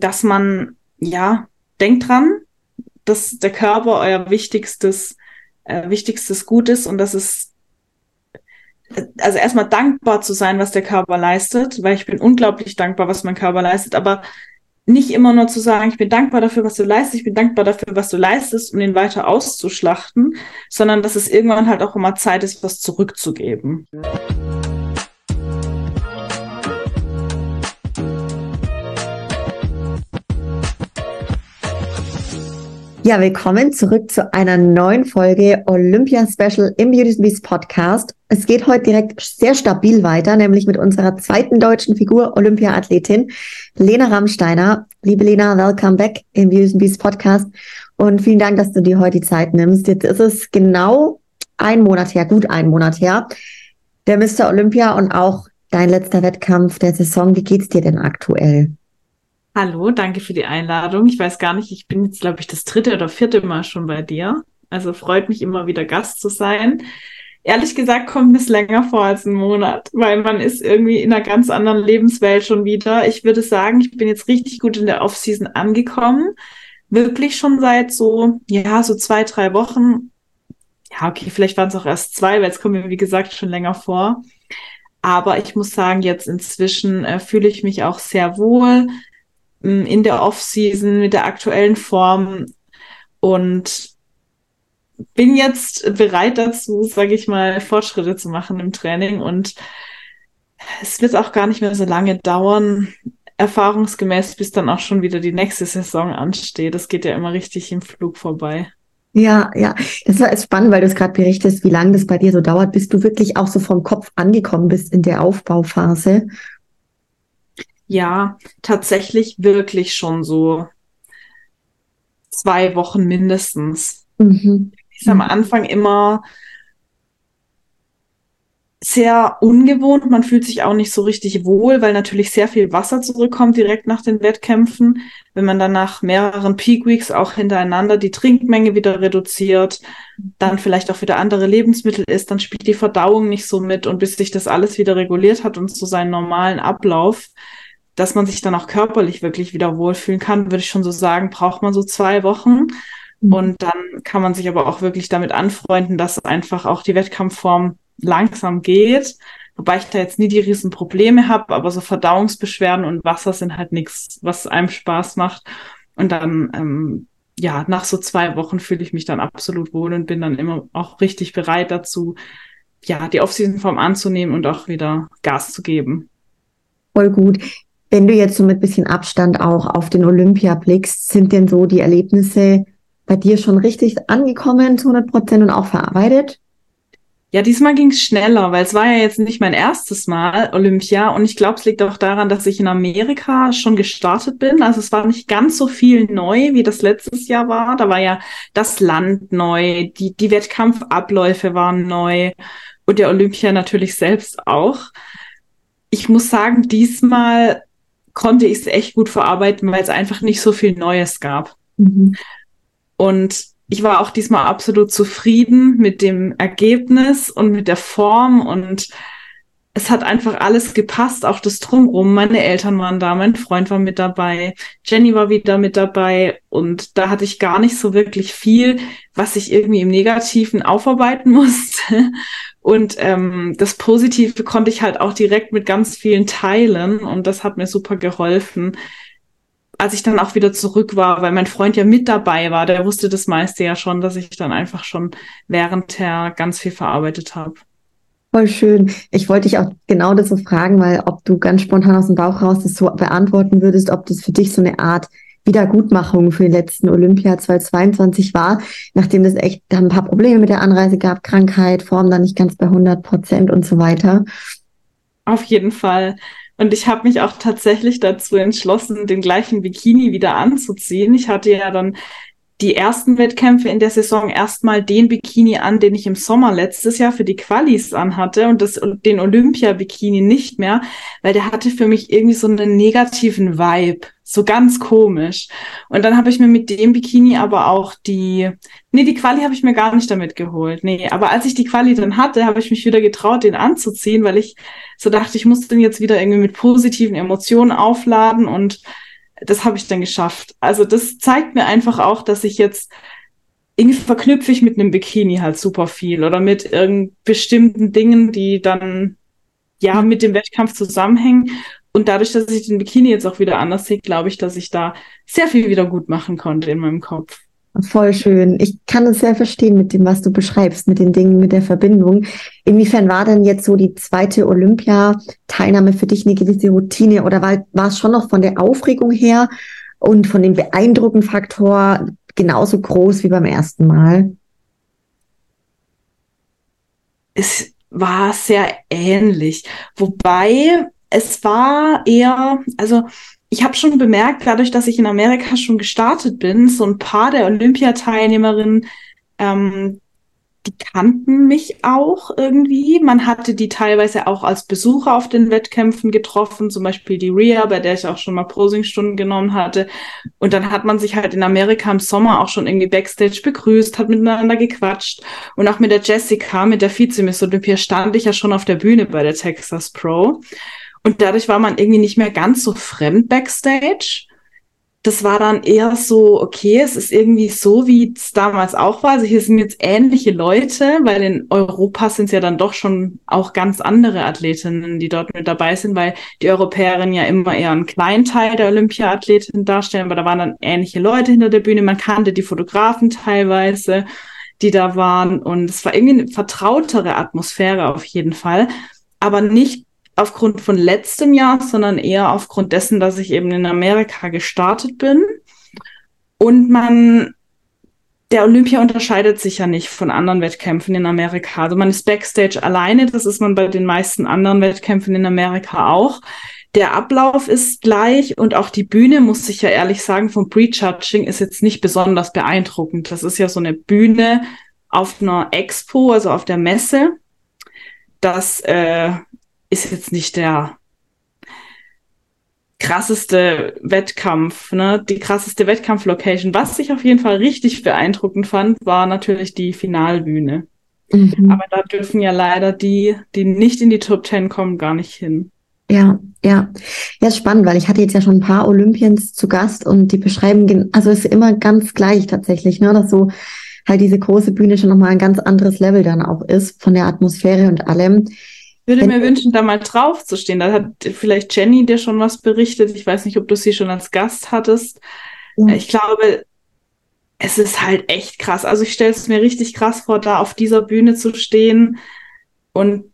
dass man, ja, denkt dran, dass der Körper euer wichtigstes, äh, wichtigstes Gut ist und dass es, also erstmal dankbar zu sein, was der Körper leistet, weil ich bin unglaublich dankbar, was mein Körper leistet, aber nicht immer nur zu sagen, ich bin dankbar dafür, was du leistest, ich bin dankbar dafür, was du leistest, um ihn weiter auszuschlachten, sondern dass es irgendwann halt auch immer Zeit ist, was zurückzugeben. Ja, willkommen zurück zu einer neuen Folge Olympia Special im Beauty Beast Podcast. Es geht heute direkt sehr stabil weiter, nämlich mit unserer zweiten deutschen Figur, Olympia-Athletin Lena Rammsteiner. Liebe Lena, welcome back im Beauty Beast Podcast und vielen Dank, dass du dir heute die Zeit nimmst. Jetzt ist es genau ein Monat her, gut ein Monat her, der Mr. Olympia und auch dein letzter Wettkampf der Saison. Wie geht's dir denn aktuell? Hallo, danke für die Einladung. Ich weiß gar nicht, ich bin jetzt, glaube ich, das dritte oder vierte Mal schon bei dir. Also freut mich immer wieder Gast zu sein. Ehrlich gesagt kommt es länger vor als ein Monat, weil man ist irgendwie in einer ganz anderen Lebenswelt schon wieder. Ich würde sagen, ich bin jetzt richtig gut in der Offseason angekommen. Wirklich schon seit so, ja, so zwei, drei Wochen. Ja, okay, vielleicht waren es auch erst zwei, weil es kommt mir, wie gesagt, schon länger vor. Aber ich muss sagen, jetzt inzwischen äh, fühle ich mich auch sehr wohl in der Off-Season mit der aktuellen Form und bin jetzt bereit dazu, sage ich mal, Fortschritte zu machen im Training und es wird auch gar nicht mehr so lange dauern, erfahrungsgemäß, bis dann auch schon wieder die nächste Saison ansteht. Das geht ja immer richtig im Flug vorbei. Ja, ja, das war spannend, weil du es gerade berichtest, wie lange das bei dir so dauert, bis du wirklich auch so vom Kopf angekommen bist in der Aufbauphase ja, tatsächlich wirklich schon so zwei Wochen mindestens. Mhm. Ist am Anfang immer sehr ungewohnt. Man fühlt sich auch nicht so richtig wohl, weil natürlich sehr viel Wasser zurückkommt direkt nach den Wettkämpfen. Wenn man dann nach mehreren Peak Weeks auch hintereinander die Trinkmenge wieder reduziert, dann vielleicht auch wieder andere Lebensmittel isst, dann spielt die Verdauung nicht so mit und bis sich das alles wieder reguliert hat und zu so seinen normalen Ablauf, dass man sich dann auch körperlich wirklich wieder wohlfühlen kann, würde ich schon so sagen, braucht man so zwei Wochen. Mhm. Und dann kann man sich aber auch wirklich damit anfreunden, dass einfach auch die Wettkampfform langsam geht. Wobei ich da jetzt nie die riesen Probleme habe, aber so Verdauungsbeschwerden und Wasser sind halt nichts, was einem Spaß macht. Und dann, ähm, ja, nach so zwei Wochen fühle ich mich dann absolut wohl und bin dann immer auch richtig bereit dazu, ja, die Off-Season-Form anzunehmen und auch wieder Gas zu geben. Voll gut. Wenn du jetzt so mit bisschen Abstand auch auf den Olympia blickst, sind denn so die Erlebnisse bei dir schon richtig angekommen zu 100 Prozent und auch verarbeitet? Ja, diesmal ging es schneller, weil es war ja jetzt nicht mein erstes Mal Olympia und ich glaube, es liegt auch daran, dass ich in Amerika schon gestartet bin. Also es war nicht ganz so viel neu, wie das letztes Jahr war. Da war ja das Land neu, die, die Wettkampfabläufe waren neu und der Olympia natürlich selbst auch. Ich muss sagen, diesmal konnte ich es echt gut verarbeiten, weil es einfach nicht so viel Neues gab. Mhm. Und ich war auch diesmal absolut zufrieden mit dem Ergebnis und mit der Form und es hat einfach alles gepasst, auch das Drumrum. Meine Eltern waren da, mein Freund war mit dabei, Jenny war wieder mit dabei und da hatte ich gar nicht so wirklich viel, was ich irgendwie im Negativen aufarbeiten musste. Und ähm, das Positive konnte ich halt auch direkt mit ganz vielen teilen und das hat mir super geholfen, als ich dann auch wieder zurück war, weil mein Freund ja mit dabei war, der wusste das meiste ja schon, dass ich dann einfach schon währendher ganz viel verarbeitet habe. Voll schön. Ich wollte dich auch genau das so fragen, weil ob du ganz spontan aus dem Bauch raus das so beantworten würdest, ob das für dich so eine Art Wiedergutmachung für den letzten Olympia 2022 war, nachdem es echt dann ein paar Probleme mit der Anreise gab, Krankheit, Form dann nicht ganz bei 100 Prozent und so weiter. Auf jeden Fall. Und ich habe mich auch tatsächlich dazu entschlossen, den gleichen Bikini wieder anzuziehen. Ich hatte ja dann die ersten Wettkämpfe in der Saison erstmal den Bikini an, den ich im Sommer letztes Jahr für die Qualis anhatte und das den Olympia-Bikini nicht mehr, weil der hatte für mich irgendwie so einen negativen Vibe, so ganz komisch. Und dann habe ich mir mit dem Bikini aber auch die, nee, die Quali habe ich mir gar nicht damit geholt, nee, aber als ich die Quali dann hatte, habe ich mich wieder getraut, den anzuziehen, weil ich so dachte, ich muss den jetzt wieder irgendwie mit positiven Emotionen aufladen und das habe ich dann geschafft. Also das zeigt mir einfach auch, dass ich jetzt irgendwie verknüpfe ich mit einem Bikini halt super viel oder mit irgend bestimmten Dingen, die dann ja mit dem Wettkampf zusammenhängen. Und dadurch, dass ich den Bikini jetzt auch wieder anders sehe, glaube ich, dass ich da sehr viel wieder gut machen konnte in meinem Kopf. Voll schön. Ich kann es sehr verstehen mit dem, was du beschreibst, mit den Dingen, mit der Verbindung. Inwiefern war denn jetzt so die zweite Olympia-Teilnahme für dich eine gewisse Routine oder war, war es schon noch von der Aufregung her und von dem beeindruckenden Faktor genauso groß wie beim ersten Mal? Es war sehr ähnlich, wobei es war eher, also ich habe schon bemerkt, dadurch, dass ich in Amerika schon gestartet bin, so ein paar der Olympiateilnehmerinnen, ähm, die kannten mich auch irgendwie. Man hatte die teilweise auch als Besucher auf den Wettkämpfen getroffen, zum Beispiel die Ria, bei der ich auch schon mal Prosingstunden genommen hatte. Und dann hat man sich halt in Amerika im Sommer auch schon irgendwie backstage begrüßt, hat miteinander gequatscht. Und auch mit der Jessica, mit der Vizemiss Olympia, stand ich ja schon auf der Bühne bei der Texas Pro. Und dadurch war man irgendwie nicht mehr ganz so fremd backstage. Das war dann eher so, okay, es ist irgendwie so, wie es damals auch war. Also hier sind jetzt ähnliche Leute, weil in Europa sind es ja dann doch schon auch ganz andere Athletinnen, die dort mit dabei sind, weil die Europäerinnen ja immer eher einen kleinen Teil der Olympiaathletinnen darstellen, aber da waren dann ähnliche Leute hinter der Bühne. Man kannte die Fotografen teilweise, die da waren und es war irgendwie eine vertrautere Atmosphäre auf jeden Fall, aber nicht aufgrund von letztem Jahr, sondern eher aufgrund dessen, dass ich eben in Amerika gestartet bin. Und man, der Olympia unterscheidet sich ja nicht von anderen Wettkämpfen in Amerika. Also man ist Backstage alleine, das ist man bei den meisten anderen Wettkämpfen in Amerika auch. Der Ablauf ist gleich und auch die Bühne, muss ich ja ehrlich sagen, vom Prejudging ist jetzt nicht besonders beeindruckend. Das ist ja so eine Bühne auf einer Expo, also auf der Messe. Das äh, ist jetzt nicht der krasseste Wettkampf, ne? Die krasseste Wettkampflocation. Was ich auf jeden Fall richtig beeindruckend fand, war natürlich die Finalbühne. Mhm. Aber da dürfen ja leider die, die nicht in die Top Ten kommen, gar nicht hin. Ja, ja. Ja, spannend, weil ich hatte jetzt ja schon ein paar Olympians zu Gast und die beschreiben, also ist immer ganz gleich tatsächlich, ne, dass so halt diese große Bühne schon nochmal ein ganz anderes Level dann auch ist von der Atmosphäre und allem würde mir wünschen, da mal drauf zu stehen. Da hat vielleicht Jenny dir schon was berichtet. Ich weiß nicht, ob du sie schon als Gast hattest. Ja. Ich glaube, es ist halt echt krass. Also ich stelle es mir richtig krass vor, da auf dieser Bühne zu stehen und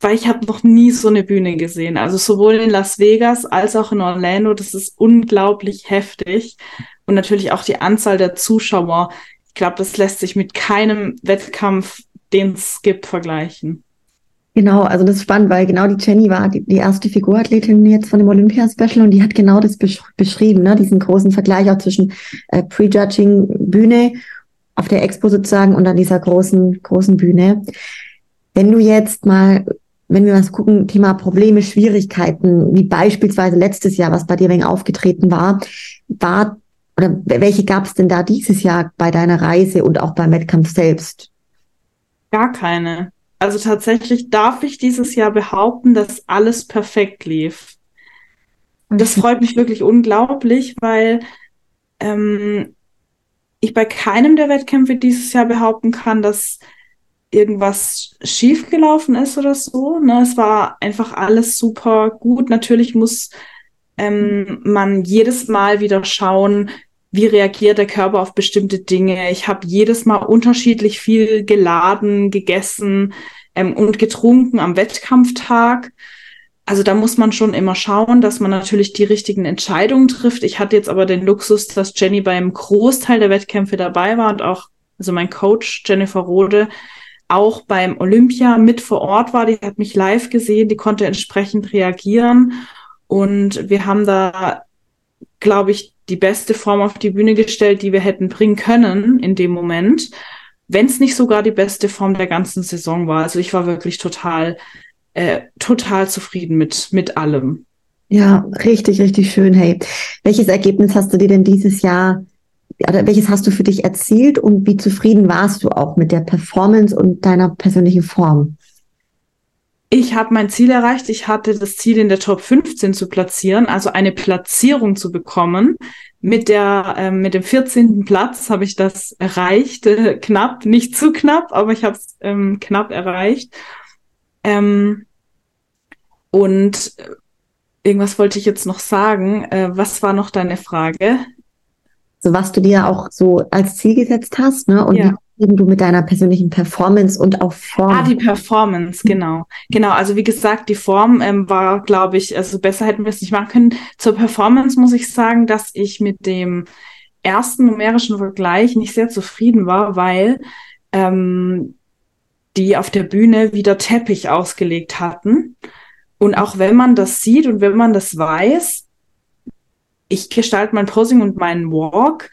weil ich habe noch nie so eine Bühne gesehen. Also sowohl in Las Vegas als auch in Orlando. Das ist unglaublich heftig. Und natürlich auch die Anzahl der Zuschauer. Ich glaube, das lässt sich mit keinem Wettkampf, den es gibt, vergleichen. Genau, also das ist spannend, weil genau die Jenny war die, die erste Figurathletin jetzt von dem Olympia-Special und die hat genau das besch beschrieben, ne? diesen großen Vergleich auch zwischen äh, Prejudging-Bühne auf der Expo sozusagen und dann dieser großen, großen Bühne. Wenn du jetzt mal, wenn wir was gucken, Thema Probleme, Schwierigkeiten, wie beispielsweise letztes Jahr, was bei dir wegen aufgetreten war, war oder welche gab es denn da dieses Jahr bei deiner Reise und auch beim Wettkampf selbst? Gar keine. Also tatsächlich darf ich dieses Jahr behaupten, dass alles perfekt lief. Und das freut mich wirklich unglaublich, weil ähm, ich bei keinem der Wettkämpfe dieses Jahr behaupten kann, dass irgendwas schiefgelaufen ist oder so. Ne? Es war einfach alles super gut. Natürlich muss ähm, man jedes Mal wieder schauen, wie reagiert der Körper auf bestimmte Dinge. Ich habe jedes Mal unterschiedlich viel geladen, gegessen ähm, und getrunken am Wettkampftag. Also da muss man schon immer schauen, dass man natürlich die richtigen Entscheidungen trifft. Ich hatte jetzt aber den Luxus, dass Jenny beim Großteil der Wettkämpfe dabei war und auch, also mein Coach Jennifer Rode, auch beim Olympia mit vor Ort war. Die hat mich live gesehen, die konnte entsprechend reagieren. Und wir haben da, glaube ich, die beste Form auf die Bühne gestellt, die wir hätten bringen können in dem Moment, wenn es nicht sogar die beste Form der ganzen Saison war. Also ich war wirklich total, äh, total zufrieden mit, mit allem. Ja, richtig, richtig schön. Hey, welches Ergebnis hast du dir denn dieses Jahr oder welches hast du für dich erzielt und wie zufrieden warst du auch mit der Performance und deiner persönlichen Form? Ich habe mein Ziel erreicht. Ich hatte das Ziel, in der Top 15 zu platzieren, also eine Platzierung zu bekommen. Mit der äh, mit dem 14. Platz habe ich das erreicht, äh, knapp, nicht zu knapp, aber ich habe es ähm, knapp erreicht. Ähm, und äh, irgendwas wollte ich jetzt noch sagen. Äh, was war noch deine Frage? So was du dir auch so als Ziel gesetzt hast, ne? Und ja. wie eben du mit deiner persönlichen Performance und auch Form. Ah, die Performance, genau. Genau, also wie gesagt, die Form ähm, war, glaube ich, also besser hätten wir es nicht machen können. Zur Performance muss ich sagen, dass ich mit dem ersten numerischen Vergleich nicht sehr zufrieden war, weil ähm, die auf der Bühne wieder Teppich ausgelegt hatten. Und auch wenn man das sieht und wenn man das weiß, ich gestalte mein Posing und meinen Walk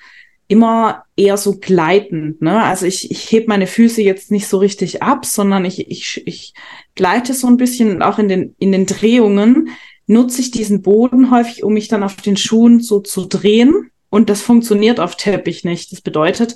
immer eher so gleitend. Ne? Also ich, ich heb meine Füße jetzt nicht so richtig ab, sondern ich, ich, ich gleite so ein bisschen und auch in den, in den Drehungen nutze ich diesen Boden häufig, um mich dann auf den Schuhen so zu drehen. Und das funktioniert auf Teppich nicht. Das bedeutet,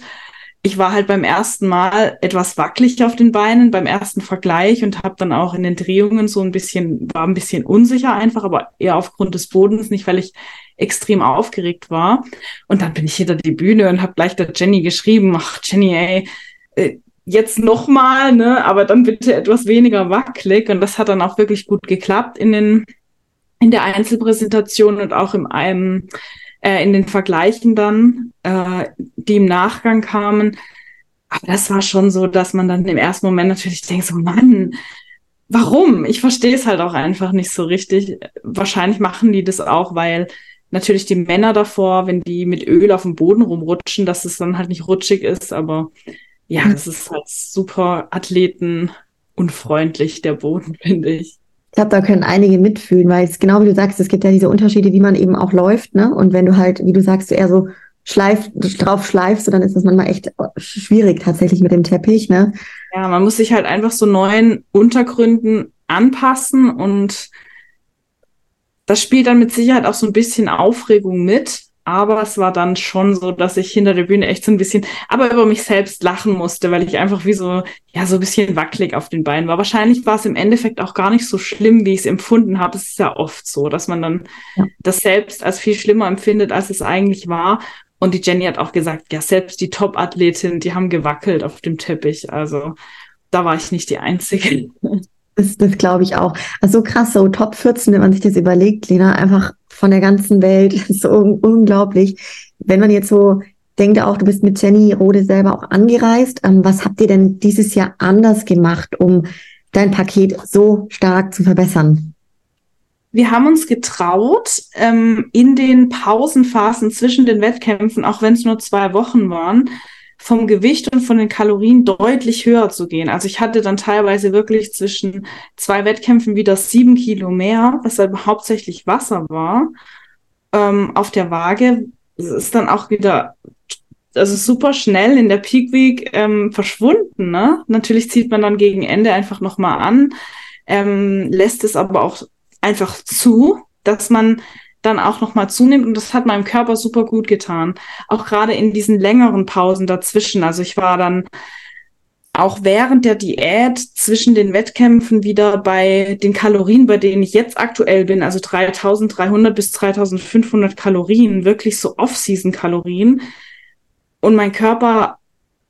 ich war halt beim ersten Mal etwas wackelig auf den Beinen, beim ersten Vergleich und habe dann auch in den Drehungen so ein bisschen, war ein bisschen unsicher einfach, aber eher aufgrund des Bodens, nicht weil ich extrem aufgeregt war. Und dann bin ich hinter die Bühne und habe gleich der Jenny geschrieben, ach Jenny, ey, äh, jetzt nochmal, ne, aber dann bitte etwas weniger wackelig. Und das hat dann auch wirklich gut geklappt in den, in der Einzelpräsentation und auch im einem, äh, in den Vergleichen dann, äh, die im Nachgang kamen. Aber das war schon so, dass man dann im ersten Moment natürlich denkt, so Mann, warum? Ich verstehe es halt auch einfach nicht so richtig. Wahrscheinlich machen die das auch, weil natürlich die Männer davor, wenn die mit Öl auf dem Boden rumrutschen, dass es dann halt nicht rutschig ist, aber ja, das ist halt super Athleten unfreundlich, der Boden, finde ich. Ich glaube, da können einige mitfühlen, weil es genau wie du sagst, es gibt ja diese Unterschiede, wie man eben auch läuft, ne? Und wenn du halt, wie du sagst, du eher so schleif, drauf schleifst, dann ist das manchmal echt schwierig tatsächlich mit dem Teppich, ne? Ja, man muss sich halt einfach so neuen Untergründen anpassen und das spielt dann mit Sicherheit auch so ein bisschen Aufregung mit. Aber es war dann schon so, dass ich hinter der Bühne echt so ein bisschen, aber über mich selbst lachen musste, weil ich einfach wie so, ja, so ein bisschen wackelig auf den Beinen war. Wahrscheinlich war es im Endeffekt auch gar nicht so schlimm, wie ich es empfunden habe. Es ist ja oft so, dass man dann ja. das selbst als viel schlimmer empfindet, als es eigentlich war. Und die Jenny hat auch gesagt, ja, selbst die Top-Athletin, die haben gewackelt auf dem Teppich. Also da war ich nicht die Einzige. Das, das glaube ich auch. Also so krass, so Top 14, wenn man sich das überlegt, Lena, einfach von der ganzen Welt, so un unglaublich. Wenn man jetzt so denkt, auch du bist mit Jenny Rode selber auch angereist. Ähm, was habt ihr denn dieses Jahr anders gemacht, um dein Paket so stark zu verbessern? Wir haben uns getraut, ähm, in den Pausenphasen zwischen den Wettkämpfen, auch wenn es nur zwei Wochen waren, vom Gewicht und von den Kalorien deutlich höher zu gehen. Also ich hatte dann teilweise wirklich zwischen zwei Wettkämpfen wieder sieben Kilo mehr, was dann hauptsächlich Wasser war. Ähm, auf der Waage ist dann auch wieder also super schnell in der Peak Week ähm, verschwunden. Ne? Natürlich zieht man dann gegen Ende einfach nochmal an, ähm, lässt es aber auch einfach zu, dass man dann auch nochmal zunimmt und das hat meinem Körper super gut getan. Auch gerade in diesen längeren Pausen dazwischen. Also ich war dann auch während der Diät zwischen den Wettkämpfen wieder bei den Kalorien, bei denen ich jetzt aktuell bin, also 3300 bis 3500 Kalorien, wirklich so Off-Season-Kalorien. Und mein Körper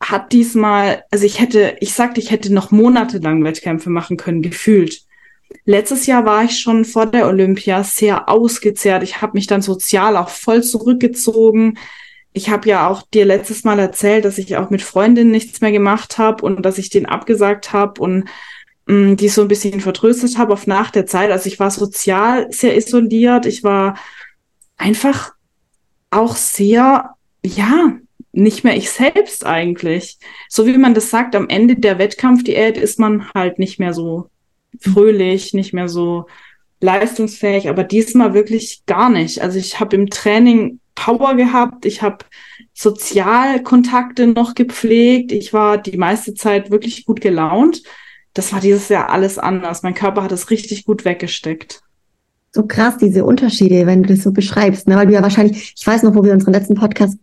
hat diesmal, also ich hätte, ich sagte, ich hätte noch monatelang Wettkämpfe machen können, gefühlt. Letztes Jahr war ich schon vor der Olympia sehr ausgezehrt. Ich habe mich dann sozial auch voll zurückgezogen. Ich habe ja auch dir letztes Mal erzählt, dass ich auch mit Freundinnen nichts mehr gemacht habe und dass ich den abgesagt habe und mh, mm, die so ein bisschen vertröstet habe auf nach der Zeit. Also ich war sozial sehr isoliert. Ich war einfach auch sehr, ja, nicht mehr ich selbst eigentlich. So wie man das sagt, am Ende der Wettkampfdiät ist man halt nicht mehr so fröhlich, nicht mehr so leistungsfähig, aber diesmal wirklich gar nicht. Also ich habe im Training Power gehabt, ich habe Sozialkontakte noch gepflegt, ich war die meiste Zeit wirklich gut gelaunt. Das war dieses Jahr alles anders. Mein Körper hat es richtig gut weggesteckt. So krass, diese Unterschiede, wenn du das so beschreibst, ne? weil du ja wahrscheinlich, ich weiß noch, wo wir unseren letzten Podcast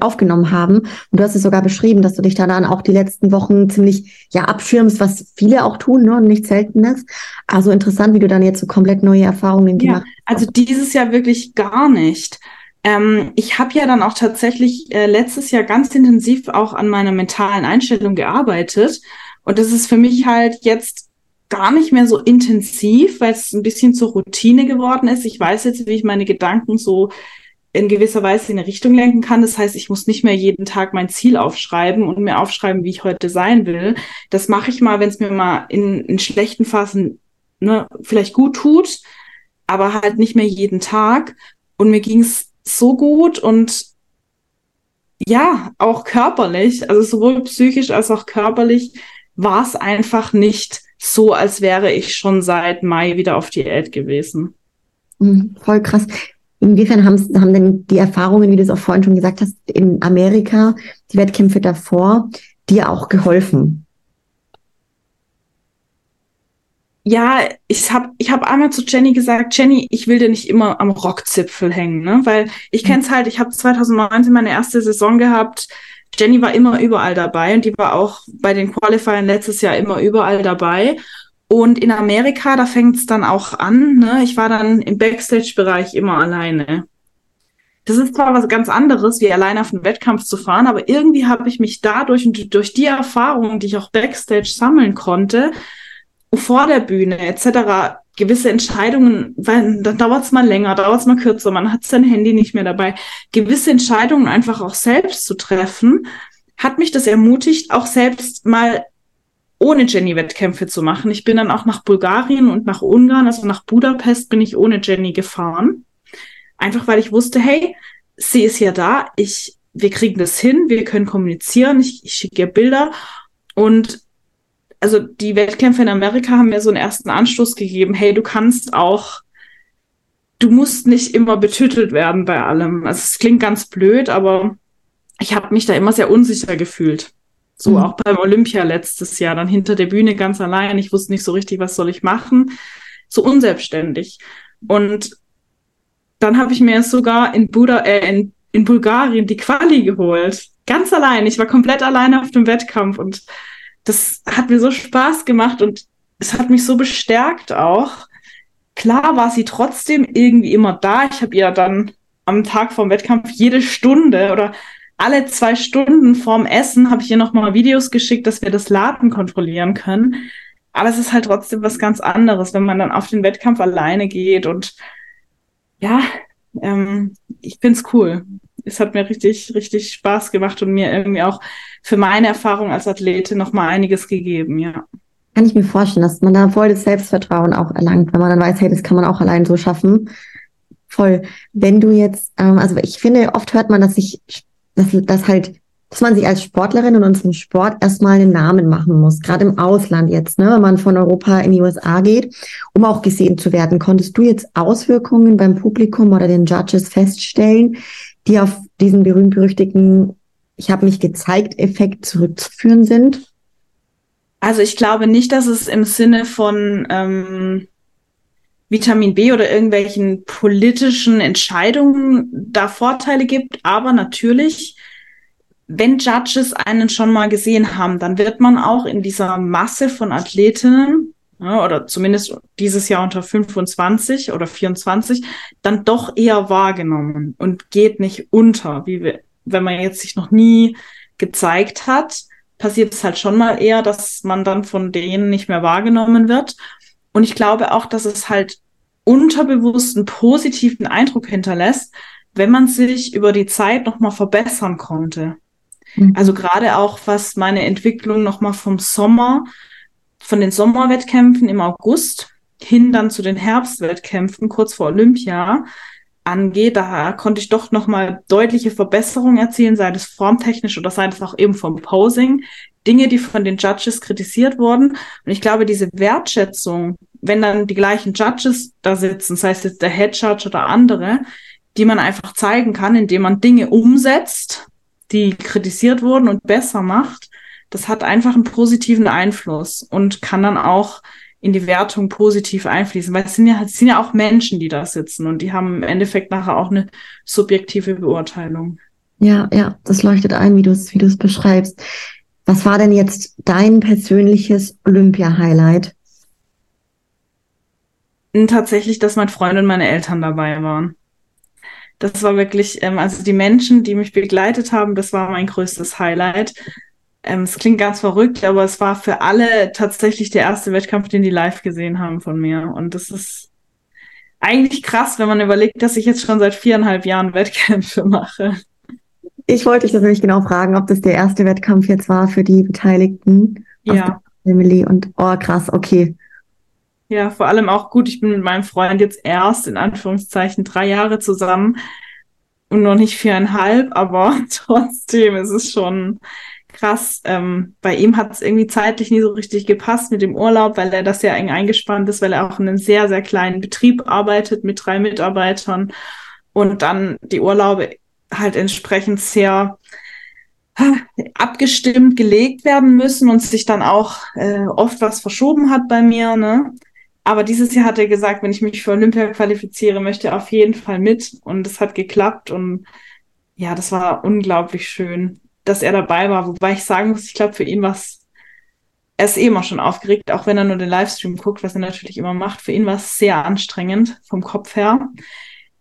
aufgenommen haben. Und du hast es sogar beschrieben, dass du dich dann auch die letzten Wochen ziemlich ja abschirmst, was viele auch tun, ne? Und nicht seltenes. Also interessant, wie du dann jetzt so komplett neue Erfahrungen gemacht hast. Also dieses Jahr wirklich gar nicht. Ähm, ich habe ja dann auch tatsächlich äh, letztes Jahr ganz intensiv auch an meiner mentalen Einstellung gearbeitet. Und das ist für mich halt jetzt gar nicht mehr so intensiv, weil es ein bisschen zur Routine geworden ist. Ich weiß jetzt, wie ich meine Gedanken so in gewisser Weise in eine Richtung lenken kann. Das heißt, ich muss nicht mehr jeden Tag mein Ziel aufschreiben und mir aufschreiben, wie ich heute sein will. Das mache ich mal, wenn es mir mal in, in schlechten Phasen ne, vielleicht gut tut, aber halt nicht mehr jeden Tag. Und mir ging es so gut und ja, auch körperlich, also sowohl psychisch als auch körperlich, war es einfach nicht so, als wäre ich schon seit Mai wieder auf Diät gewesen. Mhm, voll krass. Inwiefern haben, denn die Erfahrungen, wie du es auch vorhin schon gesagt hast, in Amerika, die Wettkämpfe davor, dir auch geholfen? Ja, ich habe ich hab einmal zu Jenny gesagt, Jenny, ich will dir nicht immer am Rockzipfel hängen, ne? Weil ich mhm. kenne es halt, ich habe 2019 meine erste Saison gehabt. Jenny war immer überall dabei und die war auch bei den Qualifiern letztes Jahr immer überall dabei. Und in Amerika, da fängt es dann auch an. Ne? Ich war dann im Backstage-Bereich immer alleine. Das ist zwar was ganz anderes, wie alleine auf einen Wettkampf zu fahren, aber irgendwie habe ich mich dadurch und durch die Erfahrungen, die ich auch Backstage sammeln konnte, vor der Bühne etc., gewisse Entscheidungen, weil dann dauert es mal länger, dauert es mal kürzer, man hat sein Handy nicht mehr dabei, gewisse Entscheidungen einfach auch selbst zu treffen, hat mich das ermutigt, auch selbst mal ohne Jenny Wettkämpfe zu machen. Ich bin dann auch nach Bulgarien und nach Ungarn, also nach Budapest bin ich ohne Jenny gefahren. Einfach weil ich wusste, hey, sie ist ja da, ich, wir kriegen das hin, wir können kommunizieren, ich, ich schicke ihr Bilder. Und also die Wettkämpfe in Amerika haben mir so einen ersten Anstoß gegeben, hey, du kannst auch, du musst nicht immer betüttelt werden bei allem. Also es klingt ganz blöd, aber ich habe mich da immer sehr unsicher gefühlt. So mhm. auch beim Olympia letztes Jahr, dann hinter der Bühne ganz allein. Ich wusste nicht so richtig, was soll ich machen. So unselbstständig. Und dann habe ich mir sogar in, Buda, äh, in, in Bulgarien die Quali geholt. Ganz allein. Ich war komplett alleine auf dem Wettkampf und das hat mir so Spaß gemacht und es hat mich so bestärkt auch. Klar war sie trotzdem irgendwie immer da. Ich habe ihr dann am Tag vom Wettkampf jede Stunde oder alle zwei Stunden vorm Essen habe ich ihr nochmal Videos geschickt, dass wir das Laden kontrollieren können. Aber es ist halt trotzdem was ganz anderes, wenn man dann auf den Wettkampf alleine geht. Und ja, ähm, ich find's cool. Es hat mir richtig, richtig Spaß gemacht und mir irgendwie auch für meine Erfahrung als Athletin nochmal einiges gegeben, ja. Kann ich mir vorstellen, dass man da voll das Selbstvertrauen auch erlangt, wenn man dann weiß, hey, das kann man auch allein so schaffen. Voll. Wenn du jetzt, ähm, also ich finde, oft hört man, dass sich dass, dass halt, dass man sich als Sportlerin in unserem Sport erstmal einen Namen machen muss, gerade im Ausland jetzt, ne, wenn man von Europa in die USA geht, um auch gesehen zu werden. Konntest du jetzt Auswirkungen beim Publikum oder den Judges feststellen, die auf diesen berühmt-berüchtigten ich habe mich gezeigt, Effekt zurückzuführen sind? Also ich glaube nicht, dass es im Sinne von ähm, Vitamin B oder irgendwelchen politischen Entscheidungen da Vorteile gibt. Aber natürlich, wenn Judges einen schon mal gesehen haben, dann wird man auch in dieser Masse von Athletinnen oder zumindest dieses Jahr unter 25 oder 24 dann doch eher wahrgenommen und geht nicht unter, wie wir, wenn man jetzt sich noch nie gezeigt hat, passiert es halt schon mal eher, dass man dann von denen nicht mehr wahrgenommen wird. Und ich glaube auch, dass es halt unterbewusst einen positiven Eindruck hinterlässt, wenn man sich über die Zeit nochmal verbessern konnte. Mhm. Also gerade auch, was meine Entwicklung nochmal vom Sommer, von den Sommerwettkämpfen im August hin dann zu den Herbstwettkämpfen kurz vor Olympia angeht, da konnte ich doch nochmal deutliche Verbesserungen erzielen, sei es formtechnisch oder sei es auch eben vom Posing. Dinge, die von den Judges kritisiert wurden. Und ich glaube, diese Wertschätzung, wenn dann die gleichen Judges da sitzen, sei es jetzt der Head Judge oder andere, die man einfach zeigen kann, indem man Dinge umsetzt, die kritisiert wurden und besser macht, das hat einfach einen positiven Einfluss und kann dann auch in die Wertung positiv einfließen, weil es sind ja, es sind ja auch Menschen, die da sitzen und die haben im Endeffekt nachher auch eine subjektive Beurteilung. Ja, ja, das leuchtet ein, wie du es, wie du es beschreibst. Was war denn jetzt dein persönliches Olympia-Highlight? Tatsächlich, dass mein Freund und meine Eltern dabei waren. Das war wirklich, ähm, also die Menschen, die mich begleitet haben, das war mein größtes Highlight. Ähm, es klingt ganz verrückt, aber es war für alle tatsächlich der erste Wettkampf, den die live gesehen haben von mir. Und das ist eigentlich krass, wenn man überlegt, dass ich jetzt schon seit viereinhalb Jahren Wettkämpfe mache. Ich wollte dich natürlich genau fragen, ob das der erste Wettkampf jetzt war für die Beteiligten. Ja. Family und oh krass, okay. Ja, vor allem auch gut. Ich bin mit meinem Freund jetzt erst in Anführungszeichen drei Jahre zusammen und noch nicht viereinhalb, aber trotzdem ist es schon krass. Ähm, bei ihm hat es irgendwie zeitlich nie so richtig gepasst mit dem Urlaub, weil er das ja eng eingespannt ist, weil er auch in einem sehr, sehr kleinen Betrieb arbeitet mit drei Mitarbeitern und dann die Urlaube halt entsprechend sehr abgestimmt gelegt werden müssen und sich dann auch äh, oft was verschoben hat bei mir. Ne? Aber dieses Jahr hat er gesagt, wenn ich mich für Olympia qualifiziere, möchte er auf jeden Fall mit. Und es hat geklappt. Und ja, das war unglaublich schön, dass er dabei war. Wobei ich sagen muss, ich glaube, für ihn war es, er ist eh immer schon aufgeregt, auch wenn er nur den Livestream guckt, was er natürlich immer macht. Für ihn war es sehr anstrengend vom Kopf her.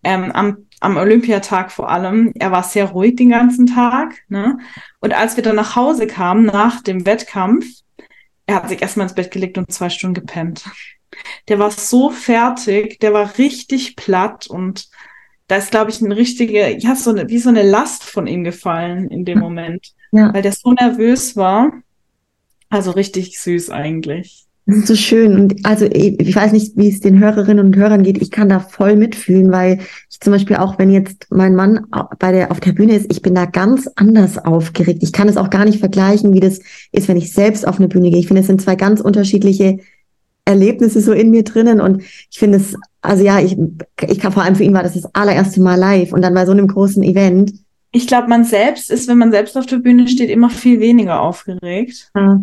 Ähm, am, am Olympiatag vor allem. Er war sehr ruhig den ganzen Tag. Ne? Und als wir dann nach Hause kamen, nach dem Wettkampf, er hat sich erstmal ins Bett gelegt und zwei Stunden gepennt. Der war so fertig, der war richtig platt und da ist, glaube ich, ein richtige, ja, so eine, wie so eine Last von ihm gefallen in dem Moment, ja. weil der so nervös war. Also richtig süß eigentlich. Das ist so schön. Und also ich weiß nicht, wie es den Hörerinnen und Hörern geht. Ich kann da voll mitfühlen, weil ich zum Beispiel auch, wenn jetzt mein Mann bei der auf der Bühne ist, ich bin da ganz anders aufgeregt. Ich kann es auch gar nicht vergleichen, wie das ist, wenn ich selbst auf eine Bühne gehe. Ich finde, es sind zwei ganz unterschiedliche Erlebnisse so in mir drinnen und ich finde es, also ja, ich, ich kann vor allem für ihn war das das allererste Mal live und dann bei so einem großen Event. Ich glaube, man selbst ist, wenn man selbst auf der Bühne steht, immer viel weniger aufgeregt. Ja.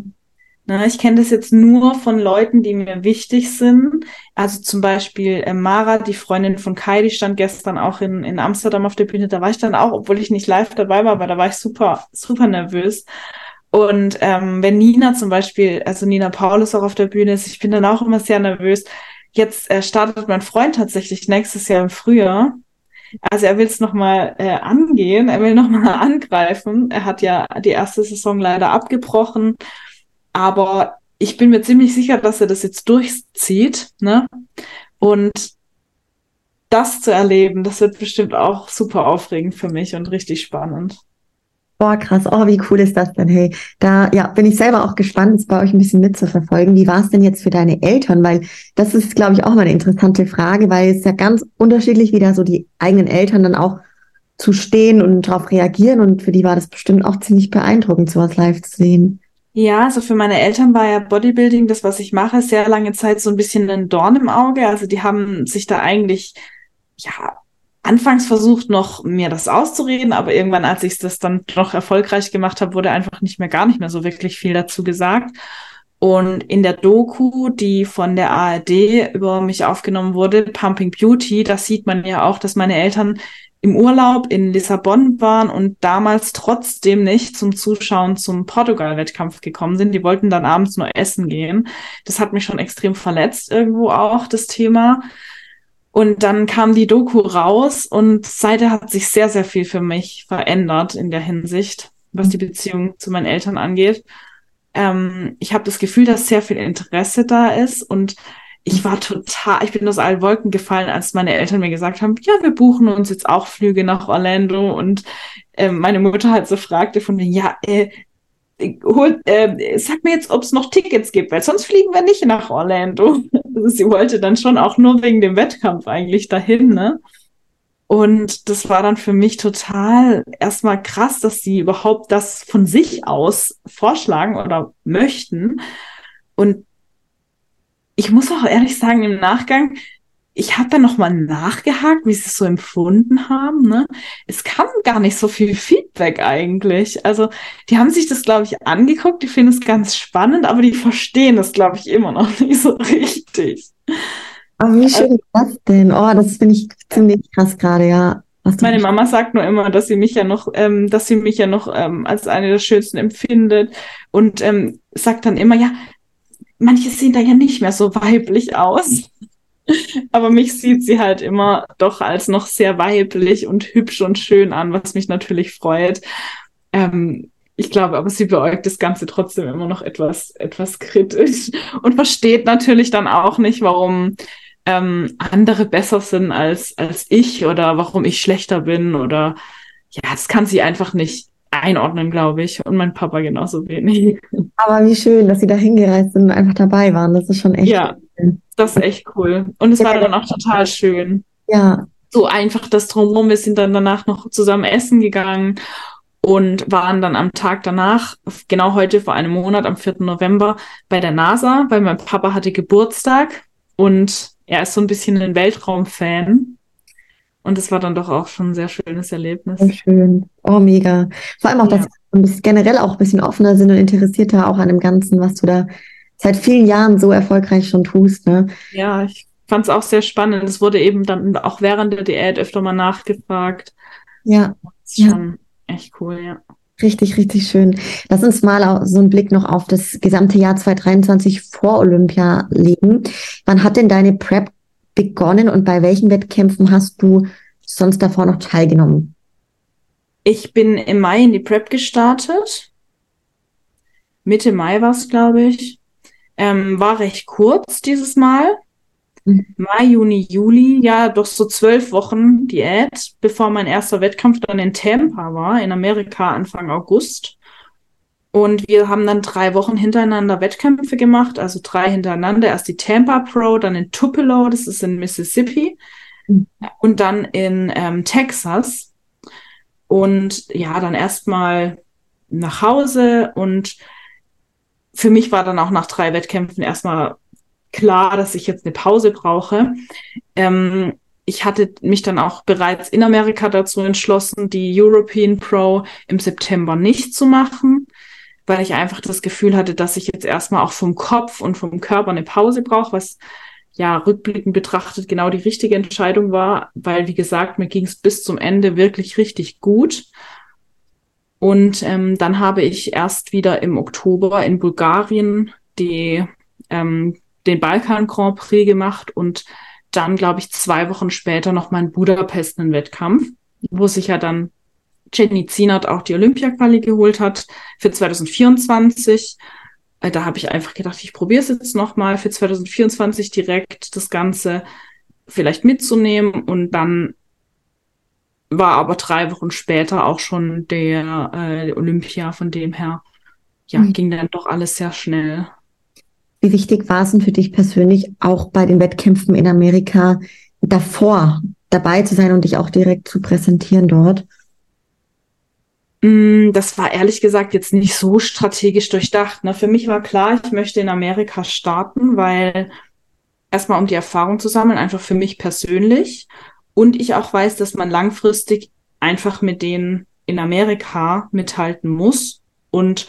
Na, ich kenne das jetzt nur von Leuten, die mir wichtig sind. Also zum Beispiel äh, Mara, die Freundin von Kai, die stand gestern auch in, in Amsterdam auf der Bühne. Da war ich dann auch, obwohl ich nicht live dabei war, aber da war ich super, super nervös. Und ähm, wenn Nina zum Beispiel, also Nina Paulus auch auf der Bühne ist, ich bin dann auch immer sehr nervös. Jetzt äh, startet mein Freund tatsächlich nächstes Jahr im Frühjahr. Also er will es nochmal äh, angehen, er will nochmal angreifen. Er hat ja die erste Saison leider abgebrochen, aber ich bin mir ziemlich sicher, dass er das jetzt durchzieht. Ne? Und das zu erleben, das wird bestimmt auch super aufregend für mich und richtig spannend. Boah, krass. Oh, wie cool ist das denn? Hey, da ja, bin ich selber auch gespannt, es bei euch ein bisschen mitzuverfolgen. Wie war es denn jetzt für deine Eltern? Weil das ist, glaube ich, auch mal eine interessante Frage, weil es ja ganz unterschiedlich, wie da so die eigenen Eltern dann auch zu stehen und darauf reagieren. Und für die war das bestimmt auch ziemlich beeindruckend, sowas live zu sehen. Ja, also für meine Eltern war ja Bodybuilding, das, was ich mache, sehr lange Zeit so ein bisschen ein Dorn im Auge. Also die haben sich da eigentlich, ja, anfangs versucht noch mir das auszureden, aber irgendwann, als ich das dann noch erfolgreich gemacht habe, wurde einfach nicht mehr gar nicht mehr so wirklich viel dazu gesagt. Und in der Doku, die von der ARD über mich aufgenommen wurde, Pumping Beauty, da sieht man ja auch, dass meine Eltern im Urlaub in Lissabon waren und damals trotzdem nicht zum Zuschauen zum Portugal-Wettkampf gekommen sind. Die wollten dann abends nur essen gehen. Das hat mich schon extrem verletzt irgendwo auch, das Thema. Und dann kam die Doku raus und seither hat sich sehr, sehr viel für mich verändert in der Hinsicht, was die Beziehung zu meinen Eltern angeht. Ähm, ich habe das Gefühl, dass sehr viel Interesse da ist und ich war total, ich bin aus allen Wolken gefallen, als meine Eltern mir gesagt haben, ja, wir buchen uns jetzt auch Flüge nach Orlando und äh, meine Mutter halt so fragte von mir, ja, äh, hol, äh, sag mir jetzt, ob es noch Tickets gibt, weil sonst fliegen wir nicht nach Orlando. Also sie wollte dann schon auch nur wegen dem Wettkampf eigentlich dahin, ne? Und das war dann für mich total erstmal krass, dass sie überhaupt das von sich aus vorschlagen oder möchten. Und ich muss auch ehrlich sagen, im Nachgang, ich habe dann nochmal nachgehakt, wie sie es so empfunden haben. Ne? Es kam gar nicht so viel Feedback eigentlich. Also die haben sich das, glaube ich, angeguckt, die finden es ganz spannend, aber die verstehen das, glaube ich, immer noch nicht so richtig. Aber wie schön ist das denn? Oh, das finde ich ziemlich krass gerade, ja. Meine Mama sagt nur immer, dass sie mich ja noch, ähm, dass sie mich ja noch ähm, als eine der schönsten empfindet und ähm, sagt dann immer, ja, manche sehen da ja nicht mehr so weiblich aus. Aber mich sieht sie halt immer doch als noch sehr weiblich und hübsch und schön an, was mich natürlich freut. Ähm, ich glaube, aber sie beäugt das Ganze trotzdem immer noch etwas, etwas kritisch und versteht natürlich dann auch nicht, warum ähm, andere besser sind als, als ich oder warum ich schlechter bin oder ja, das kann sie einfach nicht einordnen, glaube ich. Und mein Papa genauso wenig. Aber wie schön, dass sie da hingereist sind und einfach dabei waren. Das ist schon echt. Ja, schön. das ist echt cool. Und es ja, war dann auch total schön. Ja. So einfach das Drumherum. Wir sind dann danach noch zusammen essen gegangen und waren dann am Tag danach, genau heute vor einem Monat, am 4. November, bei der NASA, weil mein Papa hatte Geburtstag und er ist so ein bisschen ein Weltraumfan. Und es war dann doch auch schon ein sehr schönes Erlebnis. Sehr schön. Oh, mega. Vor allem auch, ja. dass generell auch ein bisschen offener sind und interessierter auch an dem Ganzen, was du da seit vielen Jahren so erfolgreich schon tust. Ne? Ja, ich fand es auch sehr spannend. Es wurde eben dann auch während der Diät öfter mal nachgefragt. Ja. Das ist schon ja. echt cool, ja. Richtig, richtig schön. Lass uns mal so einen Blick noch auf das gesamte Jahr 2023 vor Olympia legen. Wann hat denn deine Prep begonnen und bei welchen Wettkämpfen hast du sonst davor noch teilgenommen? Ich bin im Mai in die Prep gestartet. Mitte Mai war es, glaube ich. Ähm, war recht kurz dieses Mal. Mhm. Mai, Juni, Juli, ja, doch so zwölf Wochen Diät, bevor mein erster Wettkampf dann in Tampa war, in Amerika Anfang August. Und wir haben dann drei Wochen hintereinander Wettkämpfe gemacht, also drei hintereinander. Erst die Tampa Pro, dann in Tupelo, das ist in Mississippi, mhm. und dann in ähm, Texas. Und ja, dann erstmal nach Hause. Und für mich war dann auch nach drei Wettkämpfen erstmal klar, dass ich jetzt eine Pause brauche. Ähm, ich hatte mich dann auch bereits in Amerika dazu entschlossen, die European Pro im September nicht zu machen, weil ich einfach das Gefühl hatte, dass ich jetzt erstmal auch vom Kopf und vom Körper eine Pause brauche, was ja rückblickend betrachtet genau die richtige Entscheidung war, weil wie gesagt, mir ging es bis zum Ende wirklich richtig gut. Und ähm, dann habe ich erst wieder im Oktober in Bulgarien die ähm, den Balkan Grand Prix gemacht und dann, glaube ich, zwei Wochen später noch mal in Budapest einen Wettkampf, wo sich ja dann Jenny Zienert auch die Olympia-Quali geholt hat für 2024. Äh, da habe ich einfach gedacht, ich probiere es jetzt noch mal für 2024 direkt das Ganze vielleicht mitzunehmen und dann war aber drei Wochen später auch schon der äh, Olympia, von dem her ja, mhm. ging dann doch alles sehr schnell. Wie wichtig war es denn für dich persönlich, auch bei den Wettkämpfen in Amerika davor dabei zu sein und dich auch direkt zu präsentieren dort? Mm, das war ehrlich gesagt jetzt nicht so strategisch durchdacht. Ne? Für mich war klar, ich möchte in Amerika starten, weil erstmal um die Erfahrung zu sammeln, einfach für mich persönlich. Und ich auch weiß, dass man langfristig einfach mit denen in Amerika mithalten muss und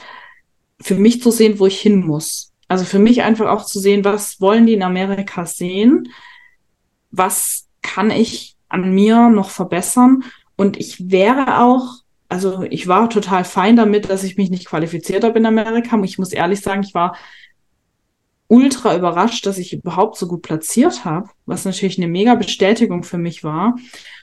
für mich zu sehen, wo ich hin muss. Also für mich einfach auch zu sehen, was wollen die in Amerika sehen? Was kann ich an mir noch verbessern? Und ich wäre auch, also ich war total fein damit, dass ich mich nicht qualifiziert habe in Amerika. Ich muss ehrlich sagen, ich war ultra überrascht, dass ich überhaupt so gut platziert habe, was natürlich eine mega Bestätigung für mich war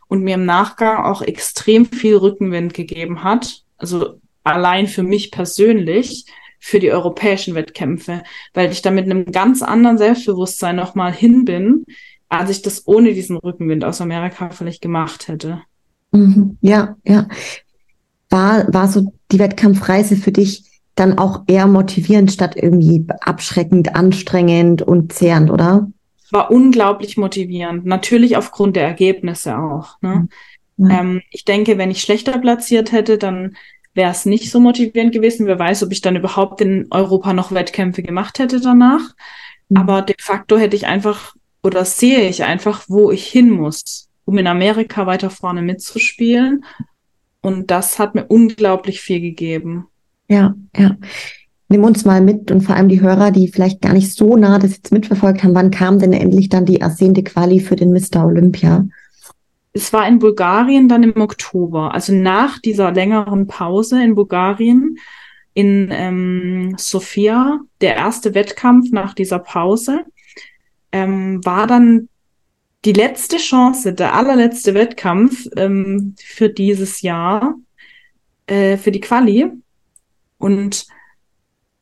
und mir im Nachgang auch extrem viel Rückenwind gegeben hat. Also allein für mich persönlich, für die europäischen Wettkämpfe, weil ich da mit einem ganz anderen Selbstbewusstsein nochmal hin bin, als ich das ohne diesen Rückenwind aus Amerika vielleicht gemacht hätte. Mhm. Ja, ja. War, war so die Wettkampfreise für dich dann auch eher motivierend statt irgendwie abschreckend, anstrengend und zehrend, oder? War unglaublich motivierend. Natürlich aufgrund der Ergebnisse auch. Ne? Ja. Ähm, ich denke, wenn ich schlechter platziert hätte, dann wäre es nicht so motivierend gewesen. Wer weiß, ob ich dann überhaupt in Europa noch Wettkämpfe gemacht hätte danach. Mhm. Aber de facto hätte ich einfach oder sehe ich einfach, wo ich hin muss, um in Amerika weiter vorne mitzuspielen. Und das hat mir unglaublich viel gegeben. Ja, ja. Nimm uns mal mit und vor allem die Hörer, die vielleicht gar nicht so nah das jetzt mitverfolgt haben. Wann kam denn endlich dann die ersehnte Quali für den Mr. Olympia? es war in Bulgarien dann im Oktober, also nach dieser längeren Pause in Bulgarien, in ähm, Sofia, der erste Wettkampf nach dieser Pause, ähm, war dann die letzte Chance, der allerletzte Wettkampf ähm, für dieses Jahr, äh, für die Quali. Und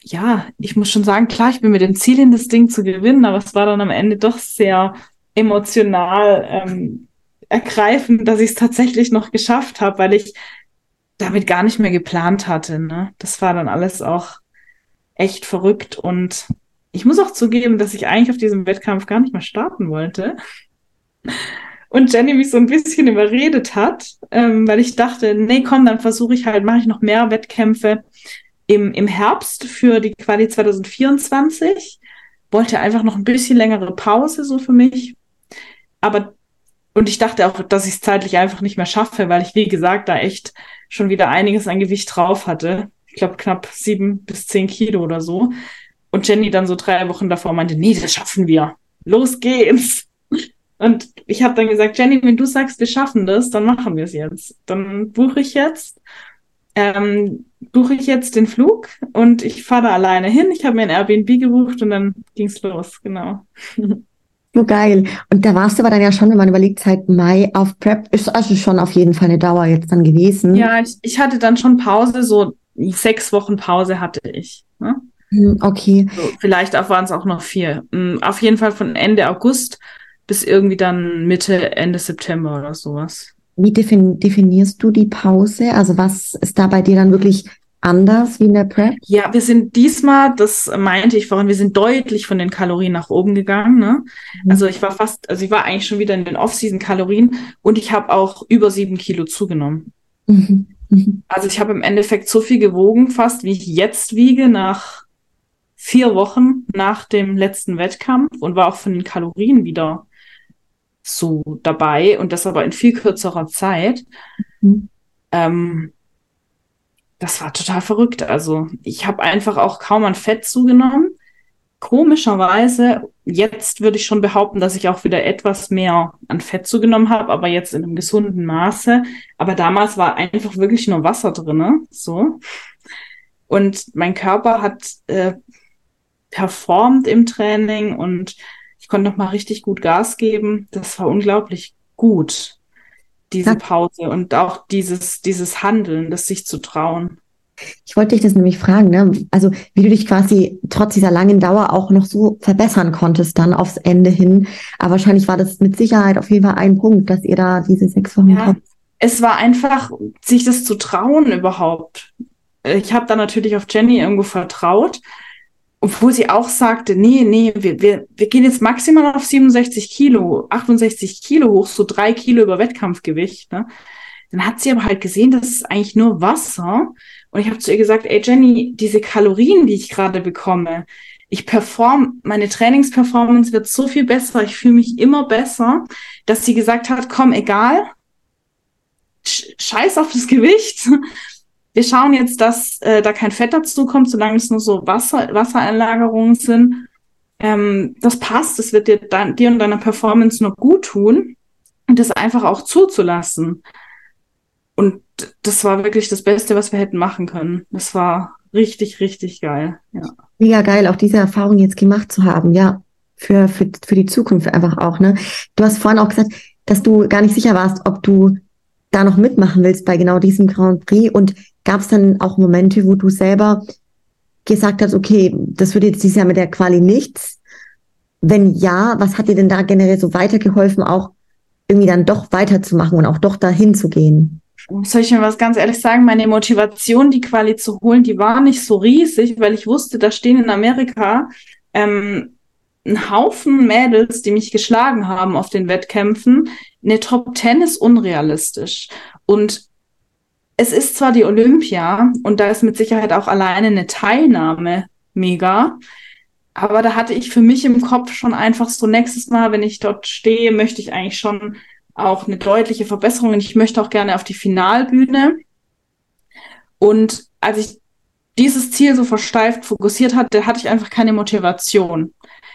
ja, ich muss schon sagen, klar, ich bin mit dem Ziel hin, das Ding zu gewinnen, aber es war dann am Ende doch sehr emotional ähm, ergreifend, dass ich es tatsächlich noch geschafft habe, weil ich damit gar nicht mehr geplant hatte. Ne? Das war dann alles auch echt verrückt und ich muss auch zugeben, dass ich eigentlich auf diesem Wettkampf gar nicht mehr starten wollte. Und Jenny mich so ein bisschen überredet hat, ähm, weil ich dachte, nee, komm, dann versuche ich halt, mache ich noch mehr Wettkämpfe im, im Herbst für die Quali 2024. Wollte einfach noch ein bisschen längere Pause so für mich. Aber und ich dachte auch, dass ich es zeitlich einfach nicht mehr schaffe, weil ich, wie gesagt, da echt schon wieder einiges an Gewicht drauf hatte. Ich glaube, knapp sieben bis zehn Kilo oder so. Und Jenny dann so drei Wochen davor meinte, nee, das schaffen wir. Los geht's. Und ich habe dann gesagt, Jenny, wenn du sagst, wir schaffen das, dann machen wir es jetzt. Dann buche ich jetzt, ähm, buche ich jetzt den Flug und ich fahre da alleine hin. Ich habe mir ein Airbnb gebucht und dann ging's los, genau. So geil. Und da warst du aber dann ja schon, wenn man überlegt, seit Mai auf Prep, ist also schon auf jeden Fall eine Dauer jetzt dann gewesen. Ja, ich, ich hatte dann schon Pause, so sechs Wochen Pause hatte ich. Ne? Hm, okay. So, vielleicht waren es auch noch vier. Hm, auf jeden Fall von Ende August bis irgendwie dann Mitte, Ende September oder sowas. Wie defin definierst du die Pause? Also was ist da bei dir dann wirklich anders wie in der Prep? Ja, wir sind diesmal, das meinte ich vorhin, wir sind deutlich von den Kalorien nach oben gegangen. Ne? Mhm. Also ich war fast, also ich war eigentlich schon wieder in den Off-Season-Kalorien und ich habe auch über sieben Kilo zugenommen. Mhm. Mhm. Also ich habe im Endeffekt so viel gewogen, fast wie ich jetzt wiege nach vier Wochen nach dem letzten Wettkampf und war auch von den Kalorien wieder so dabei und das aber in viel kürzerer Zeit. Mhm. Ähm, das war total verrückt. Also ich habe einfach auch kaum an Fett zugenommen. Komischerweise, jetzt würde ich schon behaupten, dass ich auch wieder etwas mehr an Fett zugenommen habe, aber jetzt in einem gesunden Maße. Aber damals war einfach wirklich nur Wasser drinne, so. Und mein Körper hat äh, performt im Training und konnte noch mal richtig gut Gas geben. Das war unglaublich gut diese Pause und auch dieses, dieses Handeln, das sich zu trauen. Ich wollte dich das nämlich fragen, ne? also wie du dich quasi trotz dieser langen Dauer auch noch so verbessern konntest dann aufs Ende hin. Aber wahrscheinlich war das mit Sicherheit auf jeden Fall ein Punkt, dass ihr da diese sechs Wochen ja, habt. Es war einfach, sich das zu trauen überhaupt. Ich habe da natürlich auf Jenny irgendwo vertraut obwohl sie auch sagte, nee, nee, wir, wir, wir gehen jetzt maximal auf 67 Kilo, 68 Kilo hoch, so drei Kilo über Wettkampfgewicht. Ne? Dann hat sie aber halt gesehen, das ist eigentlich nur Wasser. Und ich habe zu ihr gesagt, ey Jenny, diese Kalorien, die ich gerade bekomme, ich perform, meine Trainingsperformance wird so viel besser, ich fühle mich immer besser, dass sie gesagt hat, komm, egal, scheiß auf das Gewicht, wir schauen jetzt, dass äh, da kein Fett dazu kommt, solange es nur so Wasser, Wassereinlagerungen sind. Ähm, das passt, das wird dir, dann, dir und deiner Performance nur gut tun und das einfach auch zuzulassen. Und das war wirklich das Beste, was wir hätten machen können. Das war richtig, richtig geil. Ja. Mega geil, auch diese Erfahrung jetzt gemacht zu haben, ja. Für, für, für die Zukunft einfach auch, ne? Du hast vorhin auch gesagt, dass du gar nicht sicher warst, ob du da noch mitmachen willst bei genau diesem Grand Prix und Gab es dann auch Momente, wo du selber gesagt hast, okay, das wird jetzt dieses Jahr mit der Quali nichts? Wenn ja, was hat dir denn da generell so weitergeholfen, auch irgendwie dann doch weiterzumachen und auch doch dahin zu gehen? Soll ich mir was ganz ehrlich sagen? Meine Motivation, die Quali zu holen, die war nicht so riesig, weil ich wusste, da stehen in Amerika ähm, ein Haufen Mädels, die mich geschlagen haben auf den Wettkämpfen. Eine Top Ten ist unrealistisch. Und es ist zwar die Olympia und da ist mit Sicherheit auch alleine eine Teilnahme mega, aber da hatte ich für mich im Kopf schon einfach so nächstes Mal, wenn ich dort stehe, möchte ich eigentlich schon auch eine deutliche Verbesserung und ich möchte auch gerne auf die Finalbühne. Und als ich dieses Ziel so versteift fokussiert hatte, hatte ich einfach keine Motivation.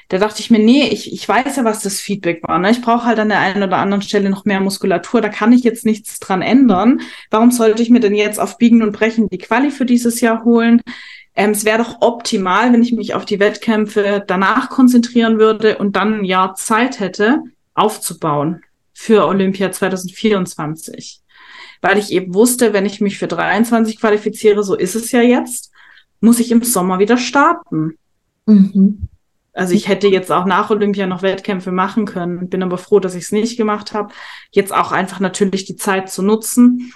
Da dachte ich mir, nee, ich, ich weiß ja, was das Feedback war. Ne? Ich brauche halt an der einen oder anderen Stelle noch mehr Muskulatur. Da kann ich jetzt nichts dran ändern. Warum sollte ich mir denn jetzt auf Biegen und Brechen die Quali für dieses Jahr holen? Ähm, es wäre doch optimal, wenn ich mich auf die Wettkämpfe danach konzentrieren würde und dann ein Jahr Zeit hätte, aufzubauen für Olympia 2024. Weil ich eben wusste, wenn ich mich für 23 qualifiziere, so ist es ja jetzt, muss ich im Sommer wieder starten. Mhm. Also ich hätte jetzt auch nach Olympia noch Wettkämpfe machen können, bin aber froh, dass ich es nicht gemacht habe. Jetzt auch einfach natürlich die Zeit zu nutzen.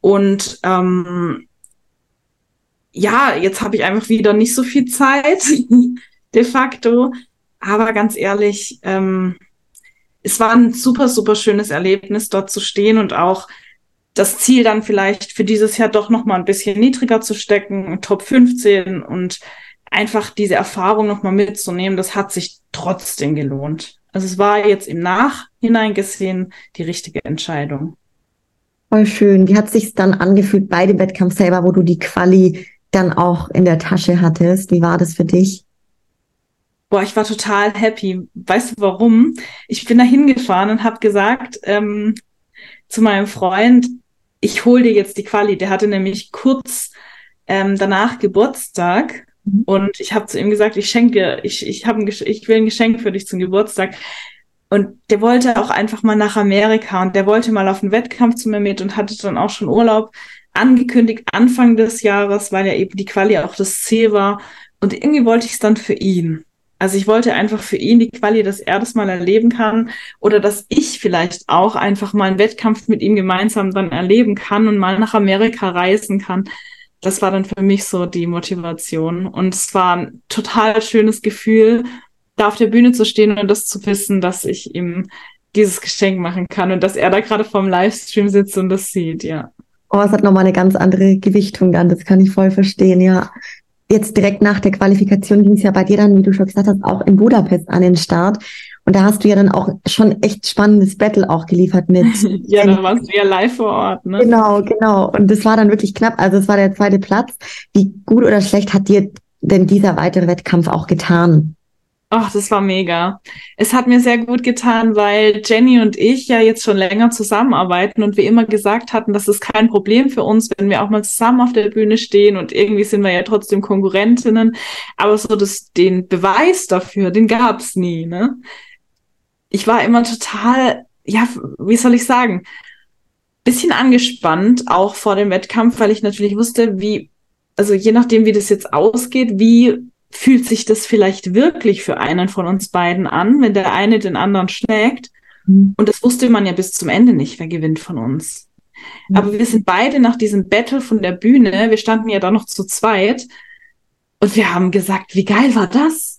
Und ähm, ja, jetzt habe ich einfach wieder nicht so viel Zeit, de facto. Aber ganz ehrlich, ähm, es war ein super, super schönes Erlebnis, dort zu stehen und auch das Ziel dann vielleicht für dieses Jahr doch noch mal ein bisschen niedriger zu stecken, Top 15 und einfach diese Erfahrung noch mal mitzunehmen, das hat sich trotzdem gelohnt. Also es war jetzt im Nachhinein gesehen die richtige Entscheidung. Voll schön. Wie hat sich dann angefühlt bei dem Wettkampf selber, wo du die Quali dann auch in der Tasche hattest? Wie war das für dich? Boah, ich war total happy. Weißt du warum? Ich bin da hingefahren und habe gesagt ähm, zu meinem Freund, ich hol dir jetzt die Quali. Der hatte nämlich kurz ähm, danach Geburtstag mhm. und ich habe zu ihm gesagt, ich schenke, ich, ich, hab ein, ich will ein Geschenk für dich zum Geburtstag. Und der wollte auch einfach mal nach Amerika und der wollte mal auf einen Wettkampf zu mir mit und hatte dann auch schon Urlaub angekündigt Anfang des Jahres, weil ja eben die Quali auch das Ziel war. Und irgendwie wollte ich es dann für ihn. Also ich wollte einfach für ihn die Quali, dass er das mal erleben kann oder dass ich vielleicht auch einfach mal einen Wettkampf mit ihm gemeinsam dann erleben kann und mal nach Amerika reisen kann. Das war dann für mich so die Motivation. Und es war ein total schönes Gefühl, da auf der Bühne zu stehen und das zu wissen, dass ich ihm dieses Geschenk machen kann und dass er da gerade vorm Livestream sitzt und das sieht, ja. Oh, es hat nochmal eine ganz andere Gewichtung dann, das kann ich voll verstehen, ja jetzt direkt nach der Qualifikation ging es ja bei dir dann, wie du schon gesagt hast, auch in Budapest an den Start. Und da hast du ja dann auch schon echt spannendes Battle auch geliefert mit. ja, da warst du ja live vor Ort, ne? Genau, genau. Und das war dann wirklich knapp. Also es war der zweite Platz. Wie gut oder schlecht hat dir denn dieser weitere Wettkampf auch getan? Ach, das war mega. Es hat mir sehr gut getan, weil Jenny und ich ja jetzt schon länger zusammenarbeiten und wir immer gesagt hatten, das ist kein Problem für uns, wenn wir auch mal zusammen auf der Bühne stehen und irgendwie sind wir ja trotzdem Konkurrentinnen. Aber so das, den Beweis dafür, den gab's nie, ne? Ich war immer total, ja, wie soll ich sagen, bisschen angespannt, auch vor dem Wettkampf, weil ich natürlich wusste, wie, also je nachdem, wie das jetzt ausgeht, wie fühlt sich das vielleicht wirklich für einen von uns beiden an, wenn der eine den anderen schlägt. Mhm. Und das wusste man ja bis zum Ende nicht, wer gewinnt von uns. Mhm. Aber wir sind beide nach diesem Battle von der Bühne, wir standen ja da noch zu zweit und wir haben gesagt, wie geil war das?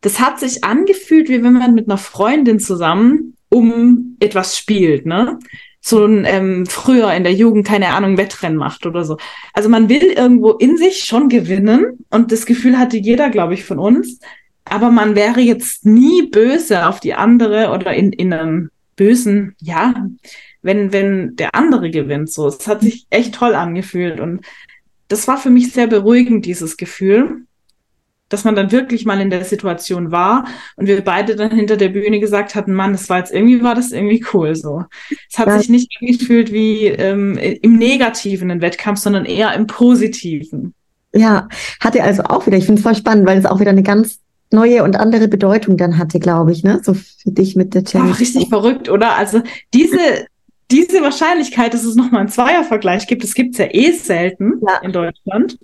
Das hat sich angefühlt, wie wenn man mit einer Freundin zusammen um etwas spielt, ne? so ein ähm, früher in der Jugend, keine Ahnung, Wettrennen macht oder so. Also man will irgendwo in sich schon gewinnen und das Gefühl hatte jeder, glaube ich, von uns. Aber man wäre jetzt nie böse auf die andere oder in, in einem bösen, ja, wenn, wenn der andere gewinnt. So, es hat sich echt toll angefühlt und das war für mich sehr beruhigend, dieses Gefühl dass man dann wirklich mal in der Situation war und wir beide dann hinter der Bühne gesagt hatten, Mann, das war jetzt irgendwie, war das irgendwie cool so. Es hat ja. sich nicht gefühlt wie ähm, im Negativen im Wettkampf, sondern eher im Positiven. Ja, hatte also auch wieder, ich finde es voll spannend, weil es auch wieder eine ganz neue und andere Bedeutung dann hatte, glaube ich, ne? So für dich mit der Challenge. Ach, richtig verrückt, oder? Also diese, diese Wahrscheinlichkeit, dass es nochmal einen Zweiervergleich gibt, das gibt's ja eh selten ja. in Deutschland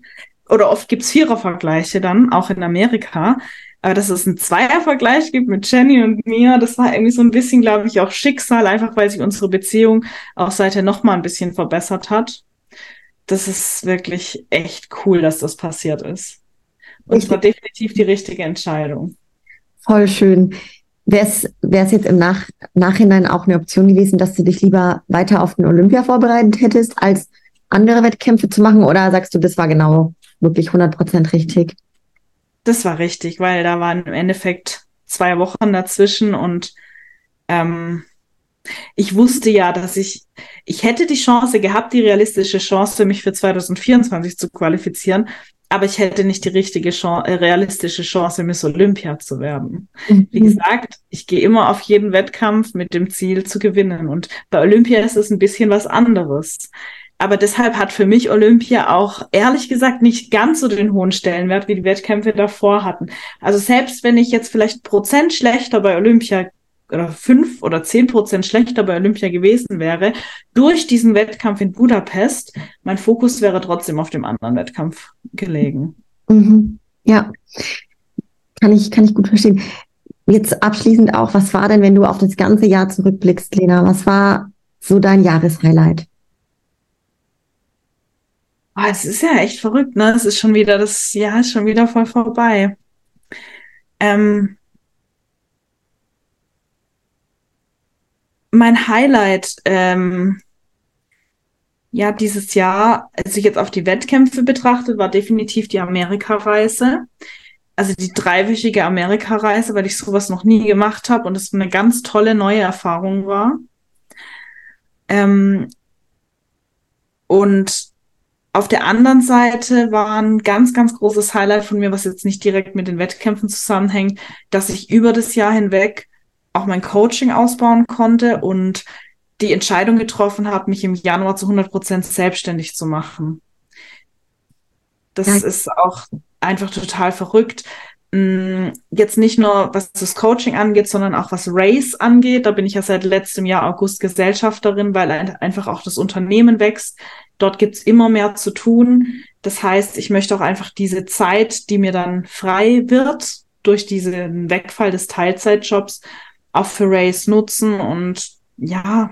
oder oft gibt's Vierervergleiche dann, auch in Amerika. Aber dass es einen Zweiervergleich gibt mit Jenny und mir, das war irgendwie so ein bisschen, glaube ich, auch Schicksal, einfach weil sich unsere Beziehung auch seither noch mal ein bisschen verbessert hat. Das ist wirklich echt cool, dass das passiert ist. Und es war definitiv die richtige Entscheidung. Voll schön. Wäre es jetzt im Nach Nachhinein auch eine Option gewesen, dass du dich lieber weiter auf den Olympia vorbereitet hättest, als andere Wettkämpfe zu machen? Oder sagst du, das war genau wirklich 100% richtig. Das war richtig, weil da waren im Endeffekt zwei Wochen dazwischen und ähm, ich wusste ja, dass ich, ich hätte die Chance gehabt, die realistische Chance, mich für 2024 zu qualifizieren. aber ich hätte nicht die richtige Chance, äh, realistische Chance, Miss Olympia zu werden. Mhm. Wie gesagt, ich gehe immer auf jeden Wettkampf mit dem Ziel zu gewinnen. Und bei Olympia ist es ein bisschen was anderes. Aber deshalb hat für mich Olympia auch ehrlich gesagt nicht ganz so den hohen Stellenwert, wie die Wettkämpfe davor hatten. Also selbst wenn ich jetzt vielleicht Prozent schlechter bei Olympia oder fünf oder zehn Prozent schlechter bei Olympia gewesen wäre, durch diesen Wettkampf in Budapest, mein Fokus wäre trotzdem auf dem anderen Wettkampf gelegen. Mhm. Ja, kann ich, kann ich gut verstehen. Jetzt abschließend auch, was war denn, wenn du auf das ganze Jahr zurückblickst, Lena? Was war so dein Jahreshighlight? Oh, es ist ja echt verrückt, ne? Es ist schon wieder, das Jahr ist schon wieder voll vorbei. Ähm, mein Highlight ähm, ja dieses Jahr, als ich jetzt auf die Wettkämpfe betrachtet, war definitiv die Amerikareise. Also die dreiwöchige Amerikareise, weil ich sowas noch nie gemacht habe und es eine ganz tolle neue Erfahrung war. Ähm, und auf der anderen Seite war ein ganz, ganz großes Highlight von mir, was jetzt nicht direkt mit den Wettkämpfen zusammenhängt, dass ich über das Jahr hinweg auch mein Coaching ausbauen konnte und die Entscheidung getroffen habe, mich im Januar zu 100 Prozent selbstständig zu machen. Das ja. ist auch einfach total verrückt. Mm, jetzt nicht nur, was das Coaching angeht, sondern auch was Race angeht. Da bin ich ja seit letztem Jahr August Gesellschafterin, weil einfach auch das Unternehmen wächst. Dort gibt's immer mehr zu tun. Das heißt, ich möchte auch einfach diese Zeit, die mir dann frei wird durch diesen Wegfall des Teilzeitjobs, auch für Race nutzen und ja,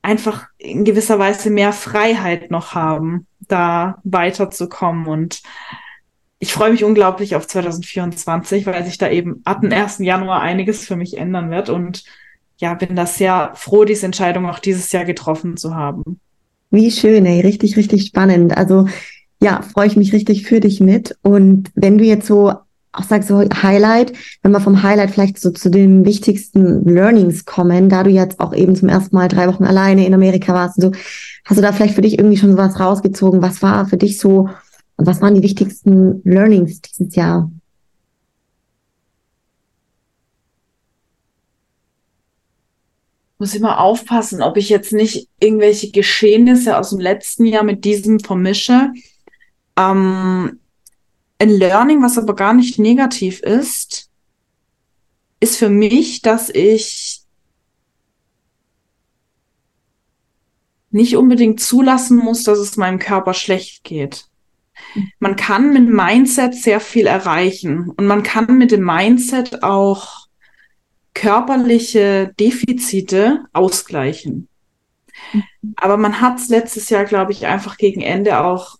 einfach in gewisser Weise mehr Freiheit noch haben, da weiterzukommen. Und ich freue mich unglaublich auf 2024, weil sich da eben ab dem 1. Januar einiges für mich ändern wird. Und ja, bin da sehr froh, diese Entscheidung auch dieses Jahr getroffen zu haben. Wie schön, ey, richtig, richtig spannend. Also ja, freue ich mich richtig für dich mit. Und wenn du jetzt so auch sagst so Highlight, wenn wir vom Highlight vielleicht so zu den wichtigsten Learnings kommen, da du jetzt auch eben zum ersten Mal drei Wochen alleine in Amerika warst so, hast du da vielleicht für dich irgendwie schon was rausgezogen? Was war für dich so, was waren die wichtigsten Learnings dieses Jahr? Muss immer aufpassen, ob ich jetzt nicht irgendwelche Geschehnisse aus dem letzten Jahr mit diesem vermische. Ähm, ein Learning, was aber gar nicht negativ ist, ist für mich, dass ich nicht unbedingt zulassen muss, dass es meinem Körper schlecht geht. Man kann mit Mindset sehr viel erreichen und man kann mit dem Mindset auch körperliche Defizite ausgleichen. Aber man hat es letztes Jahr, glaube ich, einfach gegen Ende auch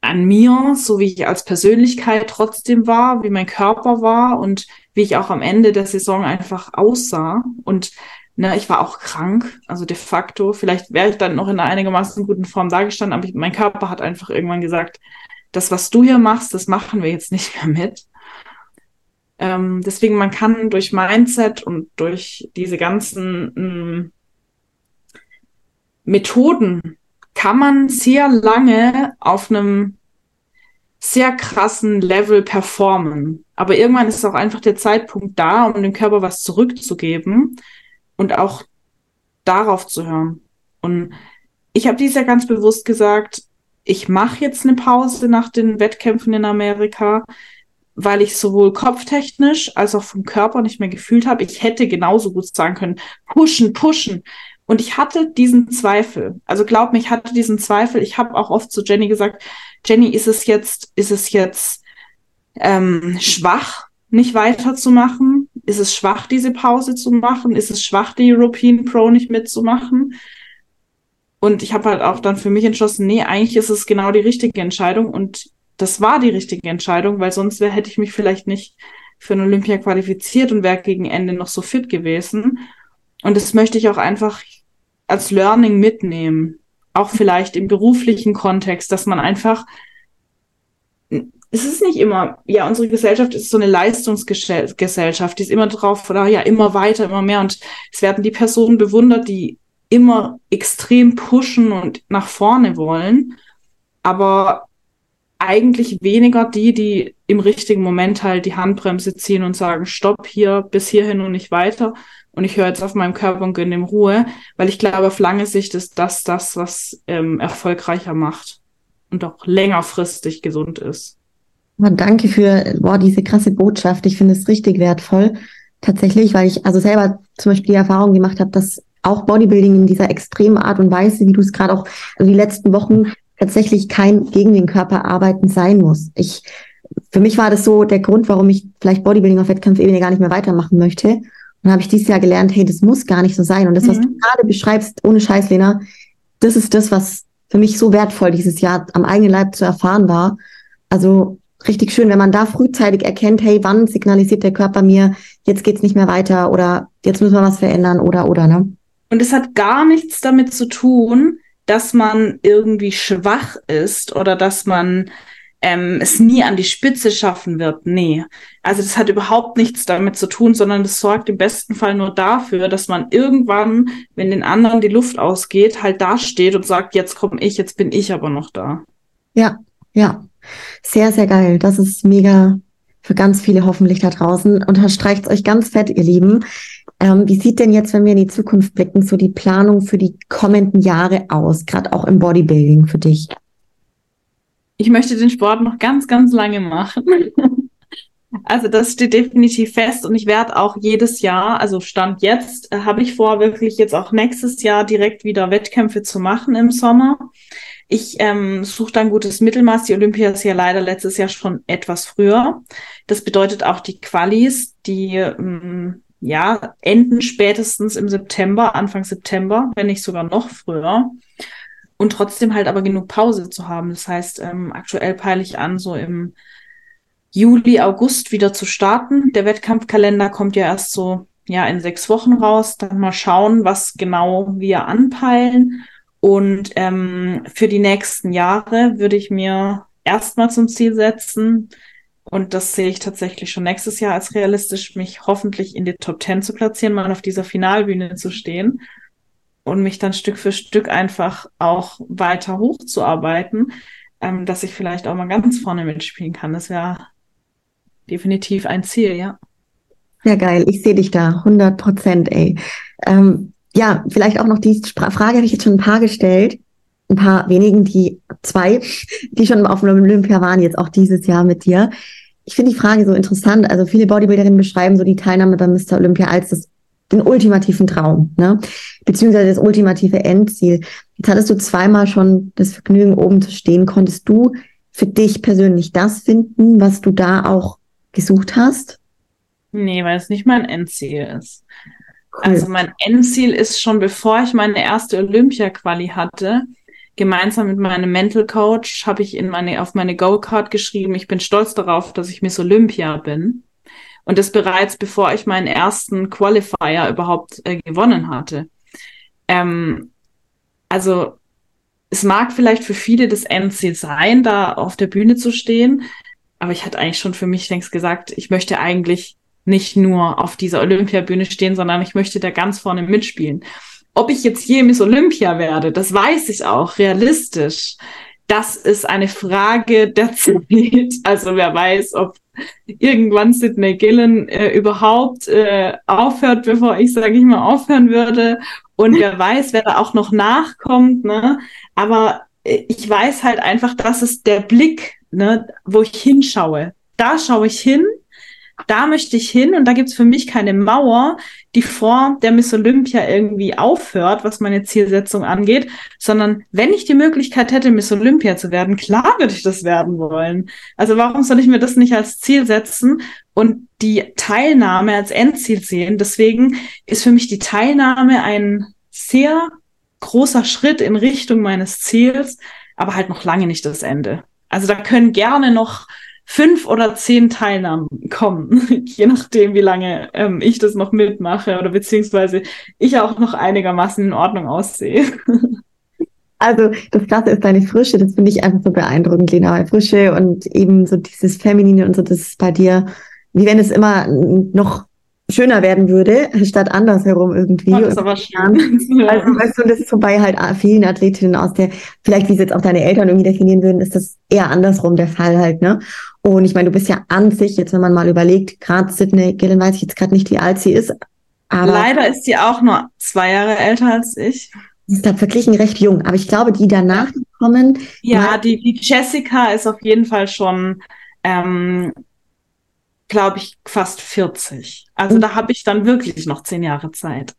an mir, so wie ich als Persönlichkeit trotzdem war, wie mein Körper war und wie ich auch am Ende der Saison einfach aussah. Und ne, ich war auch krank, also de facto. Vielleicht wäre ich dann noch in einer einigermaßen guten Form dargestanden, aber ich, mein Körper hat einfach irgendwann gesagt, das, was du hier machst, das machen wir jetzt nicht mehr mit. Ähm, deswegen, man kann durch Mindset und durch diese ganzen mh, mm, Methoden kann man sehr lange auf einem sehr krassen Level performen. Aber irgendwann ist auch einfach der Zeitpunkt da, um dem Körper was zurückzugeben und auch darauf zu hören. Und ich habe dies ja ganz bewusst gesagt, ich mache jetzt eine Pause nach den Wettkämpfen in Amerika, weil ich sowohl kopftechnisch als auch vom Körper nicht mehr gefühlt habe. Ich hätte genauso gut sagen können, pushen, pushen. Und ich hatte diesen Zweifel. Also glaub mir, ich hatte diesen Zweifel. Ich habe auch oft zu Jenny gesagt, Jenny, ist es jetzt, ist es jetzt ähm, schwach, nicht weiterzumachen? Ist es schwach, diese Pause zu machen? Ist es schwach, die European Pro nicht mitzumachen? Und ich habe halt auch dann für mich entschlossen, nee, eigentlich ist es genau die richtige Entscheidung. Und das war die richtige Entscheidung, weil sonst wär, hätte ich mich vielleicht nicht für ein Olympia qualifiziert und wäre gegen Ende noch so fit gewesen. Und das möchte ich auch einfach als Learning mitnehmen. Auch vielleicht im beruflichen Kontext, dass man einfach, es ist nicht immer, ja, unsere Gesellschaft ist so eine Leistungsgesellschaft, die ist immer drauf, oder ja, immer weiter, immer mehr. Und es werden die Personen bewundert, die immer extrem pushen und nach vorne wollen. Aber eigentlich weniger die, die im richtigen Moment halt die Handbremse ziehen und sagen, stopp hier, bis hierhin und nicht weiter. Und ich höre jetzt auf meinem Körper und gönne ihm Ruhe, weil ich glaube, auf lange Sicht ist das das, was ähm, erfolgreicher macht und auch längerfristig gesund ist. Danke für boah, diese krasse Botschaft. Ich finde es richtig wertvoll. Tatsächlich, weil ich also selber zum Beispiel die Erfahrung gemacht habe, dass auch Bodybuilding in dieser extremen Art und Weise, wie du es gerade auch also die letzten Wochen tatsächlich kein gegen den Körper arbeiten sein muss. Ich, für mich war das so der Grund, warum ich vielleicht Bodybuilding auf Wettkampfebene gar nicht mehr weitermachen möchte. Und dann habe ich dieses Jahr gelernt, hey, das muss gar nicht so sein. Und das, was mhm. du gerade beschreibst, ohne Scheiß, Lena, das ist das, was für mich so wertvoll dieses Jahr am eigenen Leib zu erfahren war. Also richtig schön, wenn man da frühzeitig erkennt, hey, wann signalisiert der Körper mir, jetzt geht's nicht mehr weiter oder jetzt müssen wir was verändern oder oder, ne? Und es hat gar nichts damit zu tun, dass man irgendwie schwach ist oder dass man ähm, es nie an die Spitze schaffen wird. Nee. Also das hat überhaupt nichts damit zu tun, sondern das sorgt im besten Fall nur dafür, dass man irgendwann, wenn den anderen die Luft ausgeht, halt dasteht und sagt, jetzt komme ich, jetzt bin ich aber noch da. Ja, ja. Sehr, sehr geil. Das ist mega für ganz viele hoffentlich da draußen. Unterstreicht euch ganz fett, ihr Lieben. Ähm, wie sieht denn jetzt, wenn wir in die Zukunft blicken, so die Planung für die kommenden Jahre aus, gerade auch im Bodybuilding für dich? Ich möchte den Sport noch ganz, ganz lange machen. Also das steht definitiv fest und ich werde auch jedes Jahr, also Stand jetzt, äh, habe ich vor, wirklich jetzt auch nächstes Jahr direkt wieder Wettkämpfe zu machen im Sommer. Ich ähm, suche dann gutes Mittelmaß. Die Olympia ist ja leider letztes Jahr schon etwas früher. Das bedeutet auch die Qualis, die ähm, ja, enden spätestens im September, Anfang September, wenn nicht sogar noch früher. Und trotzdem halt aber genug Pause zu haben. Das heißt, ähm, aktuell peile ich an, so im Juli, August wieder zu starten. Der Wettkampfkalender kommt ja erst so, ja, in sechs Wochen raus. Dann mal schauen, was genau wir anpeilen. Und ähm, für die nächsten Jahre würde ich mir erstmal zum Ziel setzen, und das sehe ich tatsächlich schon nächstes Jahr als realistisch, mich hoffentlich in die Top Ten zu platzieren, mal auf dieser Finalbühne zu stehen und mich dann Stück für Stück einfach auch weiter hochzuarbeiten, ähm, dass ich vielleicht auch mal ganz vorne mitspielen kann. Das wäre definitiv ein Ziel, ja. Ja, geil. Ich sehe dich da. 100 Prozent, ey. Ähm, ja, vielleicht auch noch die Frage habe ich jetzt schon ein paar gestellt. Ein paar wenigen, die zwei, die schon auf dem Olympia waren, jetzt auch dieses Jahr mit dir ich finde die Frage so interessant. Also viele Bodybuilderinnen beschreiben so die Teilnahme beim Mr. Olympia als das, den ultimativen Traum, ne? Beziehungsweise das ultimative Endziel. Jetzt hattest du zweimal schon das Vergnügen, oben zu stehen. Konntest du für dich persönlich das finden, was du da auch gesucht hast? Nee, weil es nicht mein Endziel ist. Cool. Also mein Endziel ist schon, bevor ich meine erste Olympia-Quali hatte, gemeinsam mit meinem Mental Coach habe ich in meine, auf meine Goal Card geschrieben, ich bin stolz darauf, dass ich Miss Olympia bin. Und das bereits bevor ich meinen ersten Qualifier überhaupt äh, gewonnen hatte. Ähm, also es mag vielleicht für viele das Endziel sein, da auf der Bühne zu stehen, aber ich hatte eigentlich schon für mich längst gesagt, ich möchte eigentlich nicht nur auf dieser Olympiabühne stehen, sondern ich möchte da ganz vorne mitspielen. Ob ich jetzt je Miss Olympia werde, das weiß ich auch realistisch. Das ist eine Frage der Zeit. Also wer weiß, ob irgendwann Sidney Gillen äh, überhaupt äh, aufhört, bevor ich, sage ich mal, aufhören würde. Und wer weiß, wer da auch noch nachkommt. Ne? Aber äh, ich weiß halt einfach, das ist der Blick, ne, wo ich hinschaue. Da schaue ich hin da möchte ich hin und da gibt's für mich keine Mauer, die vor der Miss Olympia irgendwie aufhört, was meine Zielsetzung angeht, sondern wenn ich die Möglichkeit hätte, Miss Olympia zu werden, klar würde ich das werden wollen. Also warum soll ich mir das nicht als Ziel setzen und die Teilnahme als Endziel sehen? Deswegen ist für mich die Teilnahme ein sehr großer Schritt in Richtung meines Ziels, aber halt noch lange nicht das Ende. Also da können gerne noch fünf oder zehn Teilnahmen kommen, je nachdem, wie lange ähm, ich das noch mitmache oder beziehungsweise ich auch noch einigermaßen in Ordnung aussehe. Also das Klasse ist deine Frische, das finde ich einfach so beeindruckend, Lena. Frische und eben so dieses Feminine und so, das ist bei dir, wie wenn es immer noch schöner werden würde, statt andersherum irgendwie. Oh, das ist aber schön. Also, weißt du, das ist so bei halt vielen Athletinnen aus der, vielleicht wie es jetzt auch deine Eltern irgendwie definieren würden, ist das eher andersrum der Fall halt, ne? Und ich meine, du bist ja an sich, jetzt wenn man mal überlegt, gerade Sydney Gillen weiß ich jetzt gerade nicht, wie alt sie ist. Aber Leider ist sie auch nur zwei Jahre älter als ich. Sie ist da verglichen recht jung, aber ich glaube, die danach kommen. Ja, die, die Jessica ist auf jeden Fall schon ähm, glaube ich, fast 40. Also da habe ich dann wirklich noch zehn Jahre Zeit.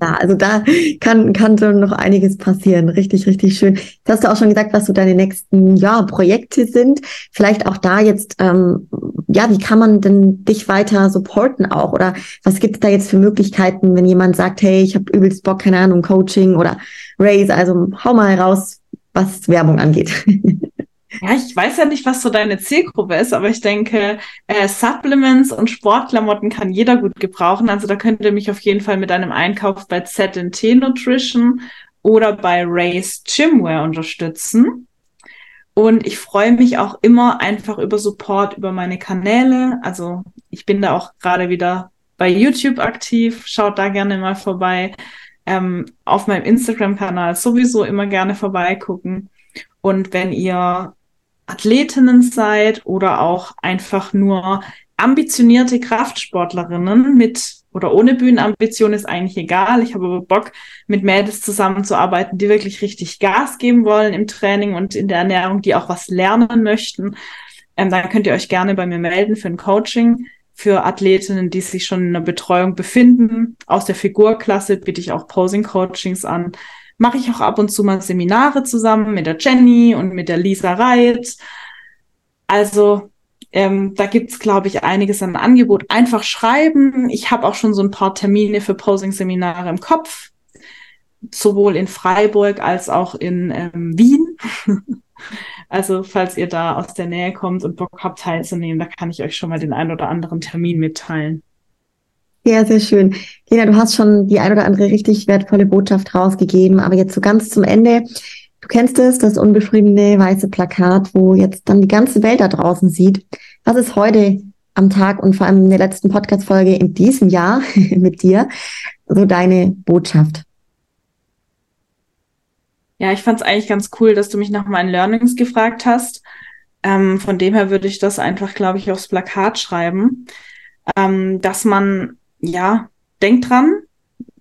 Ja, also da kann, kann so noch einiges passieren. Richtig, richtig schön. Jetzt hast du auch schon gesagt, was so deine nächsten ja, Projekte sind. Vielleicht auch da jetzt, ähm, ja, wie kann man denn dich weiter supporten auch? Oder was gibt es da jetzt für Möglichkeiten, wenn jemand sagt, hey, ich habe übelst Bock, keine Ahnung, Coaching oder Raise, also hau mal raus, was Werbung angeht. Ja, ich weiß ja nicht, was so deine Zielgruppe ist, aber ich denke, äh, Supplements und Sportklamotten kann jeder gut gebrauchen. Also da könnt ihr mich auf jeden Fall mit einem Einkauf bei ZNT Nutrition oder bei Race Gymwear unterstützen. Und ich freue mich auch immer einfach über Support über meine Kanäle. Also ich bin da auch gerade wieder bei YouTube aktiv. Schaut da gerne mal vorbei. Ähm, auf meinem Instagram-Kanal sowieso immer gerne vorbeigucken. Und wenn ihr Athletinnen seid oder auch einfach nur ambitionierte Kraftsportlerinnen mit oder ohne Bühnenambition ist eigentlich egal. Ich habe aber Bock, mit Mädels zusammenzuarbeiten, die wirklich richtig Gas geben wollen im Training und in der Ernährung, die auch was lernen möchten. Ähm, dann könnt ihr euch gerne bei mir melden für ein Coaching. Für Athletinnen, die sich schon in einer Betreuung befinden. Aus der Figurklasse biete ich auch Posing-Coachings an mache ich auch ab und zu mal Seminare zusammen mit der Jenny und mit der Lisa Reit. Also ähm, da gibt's glaube ich, einiges an Angebot. Einfach schreiben. Ich habe auch schon so ein paar Termine für Posing-Seminare im Kopf, sowohl in Freiburg als auch in ähm, Wien. also falls ihr da aus der Nähe kommt und Bock habt teilzunehmen, da kann ich euch schon mal den ein oder anderen Termin mitteilen. Ja, sehr schön. Lena, du hast schon die ein oder andere richtig wertvolle Botschaft rausgegeben, aber jetzt so ganz zum Ende. Du kennst es, das unbeschriebene weiße Plakat, wo jetzt dann die ganze Welt da draußen sieht. Was ist heute am Tag und vor allem in der letzten Podcast-Folge in diesem Jahr mit dir so deine Botschaft? Ja, ich fand es eigentlich ganz cool, dass du mich nach meinen Learnings gefragt hast. Ähm, von dem her würde ich das einfach, glaube ich, aufs Plakat schreiben, ähm, dass man ja, denkt dran,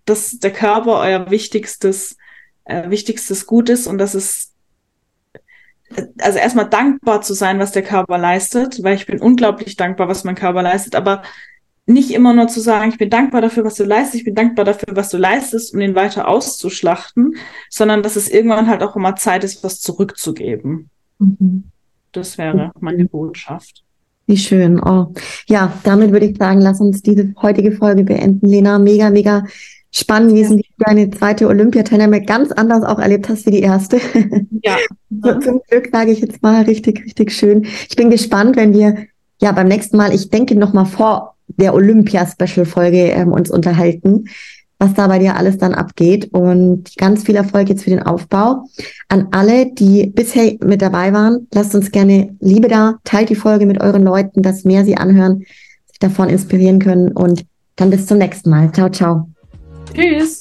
dass der Körper euer wichtigstes, äh, wichtigstes Gut ist und dass es also erstmal dankbar zu sein, was der Körper leistet, weil ich bin unglaublich dankbar, was mein Körper leistet, aber nicht immer nur zu sagen, ich bin dankbar dafür, was du leistest, ich bin dankbar dafür, was du leistest, um ihn weiter auszuschlachten, sondern dass es irgendwann halt auch immer Zeit ist, was zurückzugeben. Mhm. Das wäre meine Botschaft. Wie schön. Oh. Ja, damit würde ich sagen, lass uns diese heutige Folge beenden. Lena, mega, mega spannend gewesen, wie du deine zweite Olympiateilnahme ganz anders auch erlebt hast wie die erste. Ja. Zum Glück sage ich jetzt mal richtig, richtig schön. Ich bin gespannt, wenn wir ja beim nächsten Mal, ich denke noch mal vor der Olympia-Special-Folge ähm, uns unterhalten, was da bei dir alles dann abgeht und ganz viel Erfolg jetzt für den Aufbau. An alle, die bisher mit dabei waren, lasst uns gerne Liebe da, teilt die Folge mit euren Leuten, dass mehr sie anhören, sich davon inspirieren können und dann bis zum nächsten Mal. Ciao, ciao. Tschüss.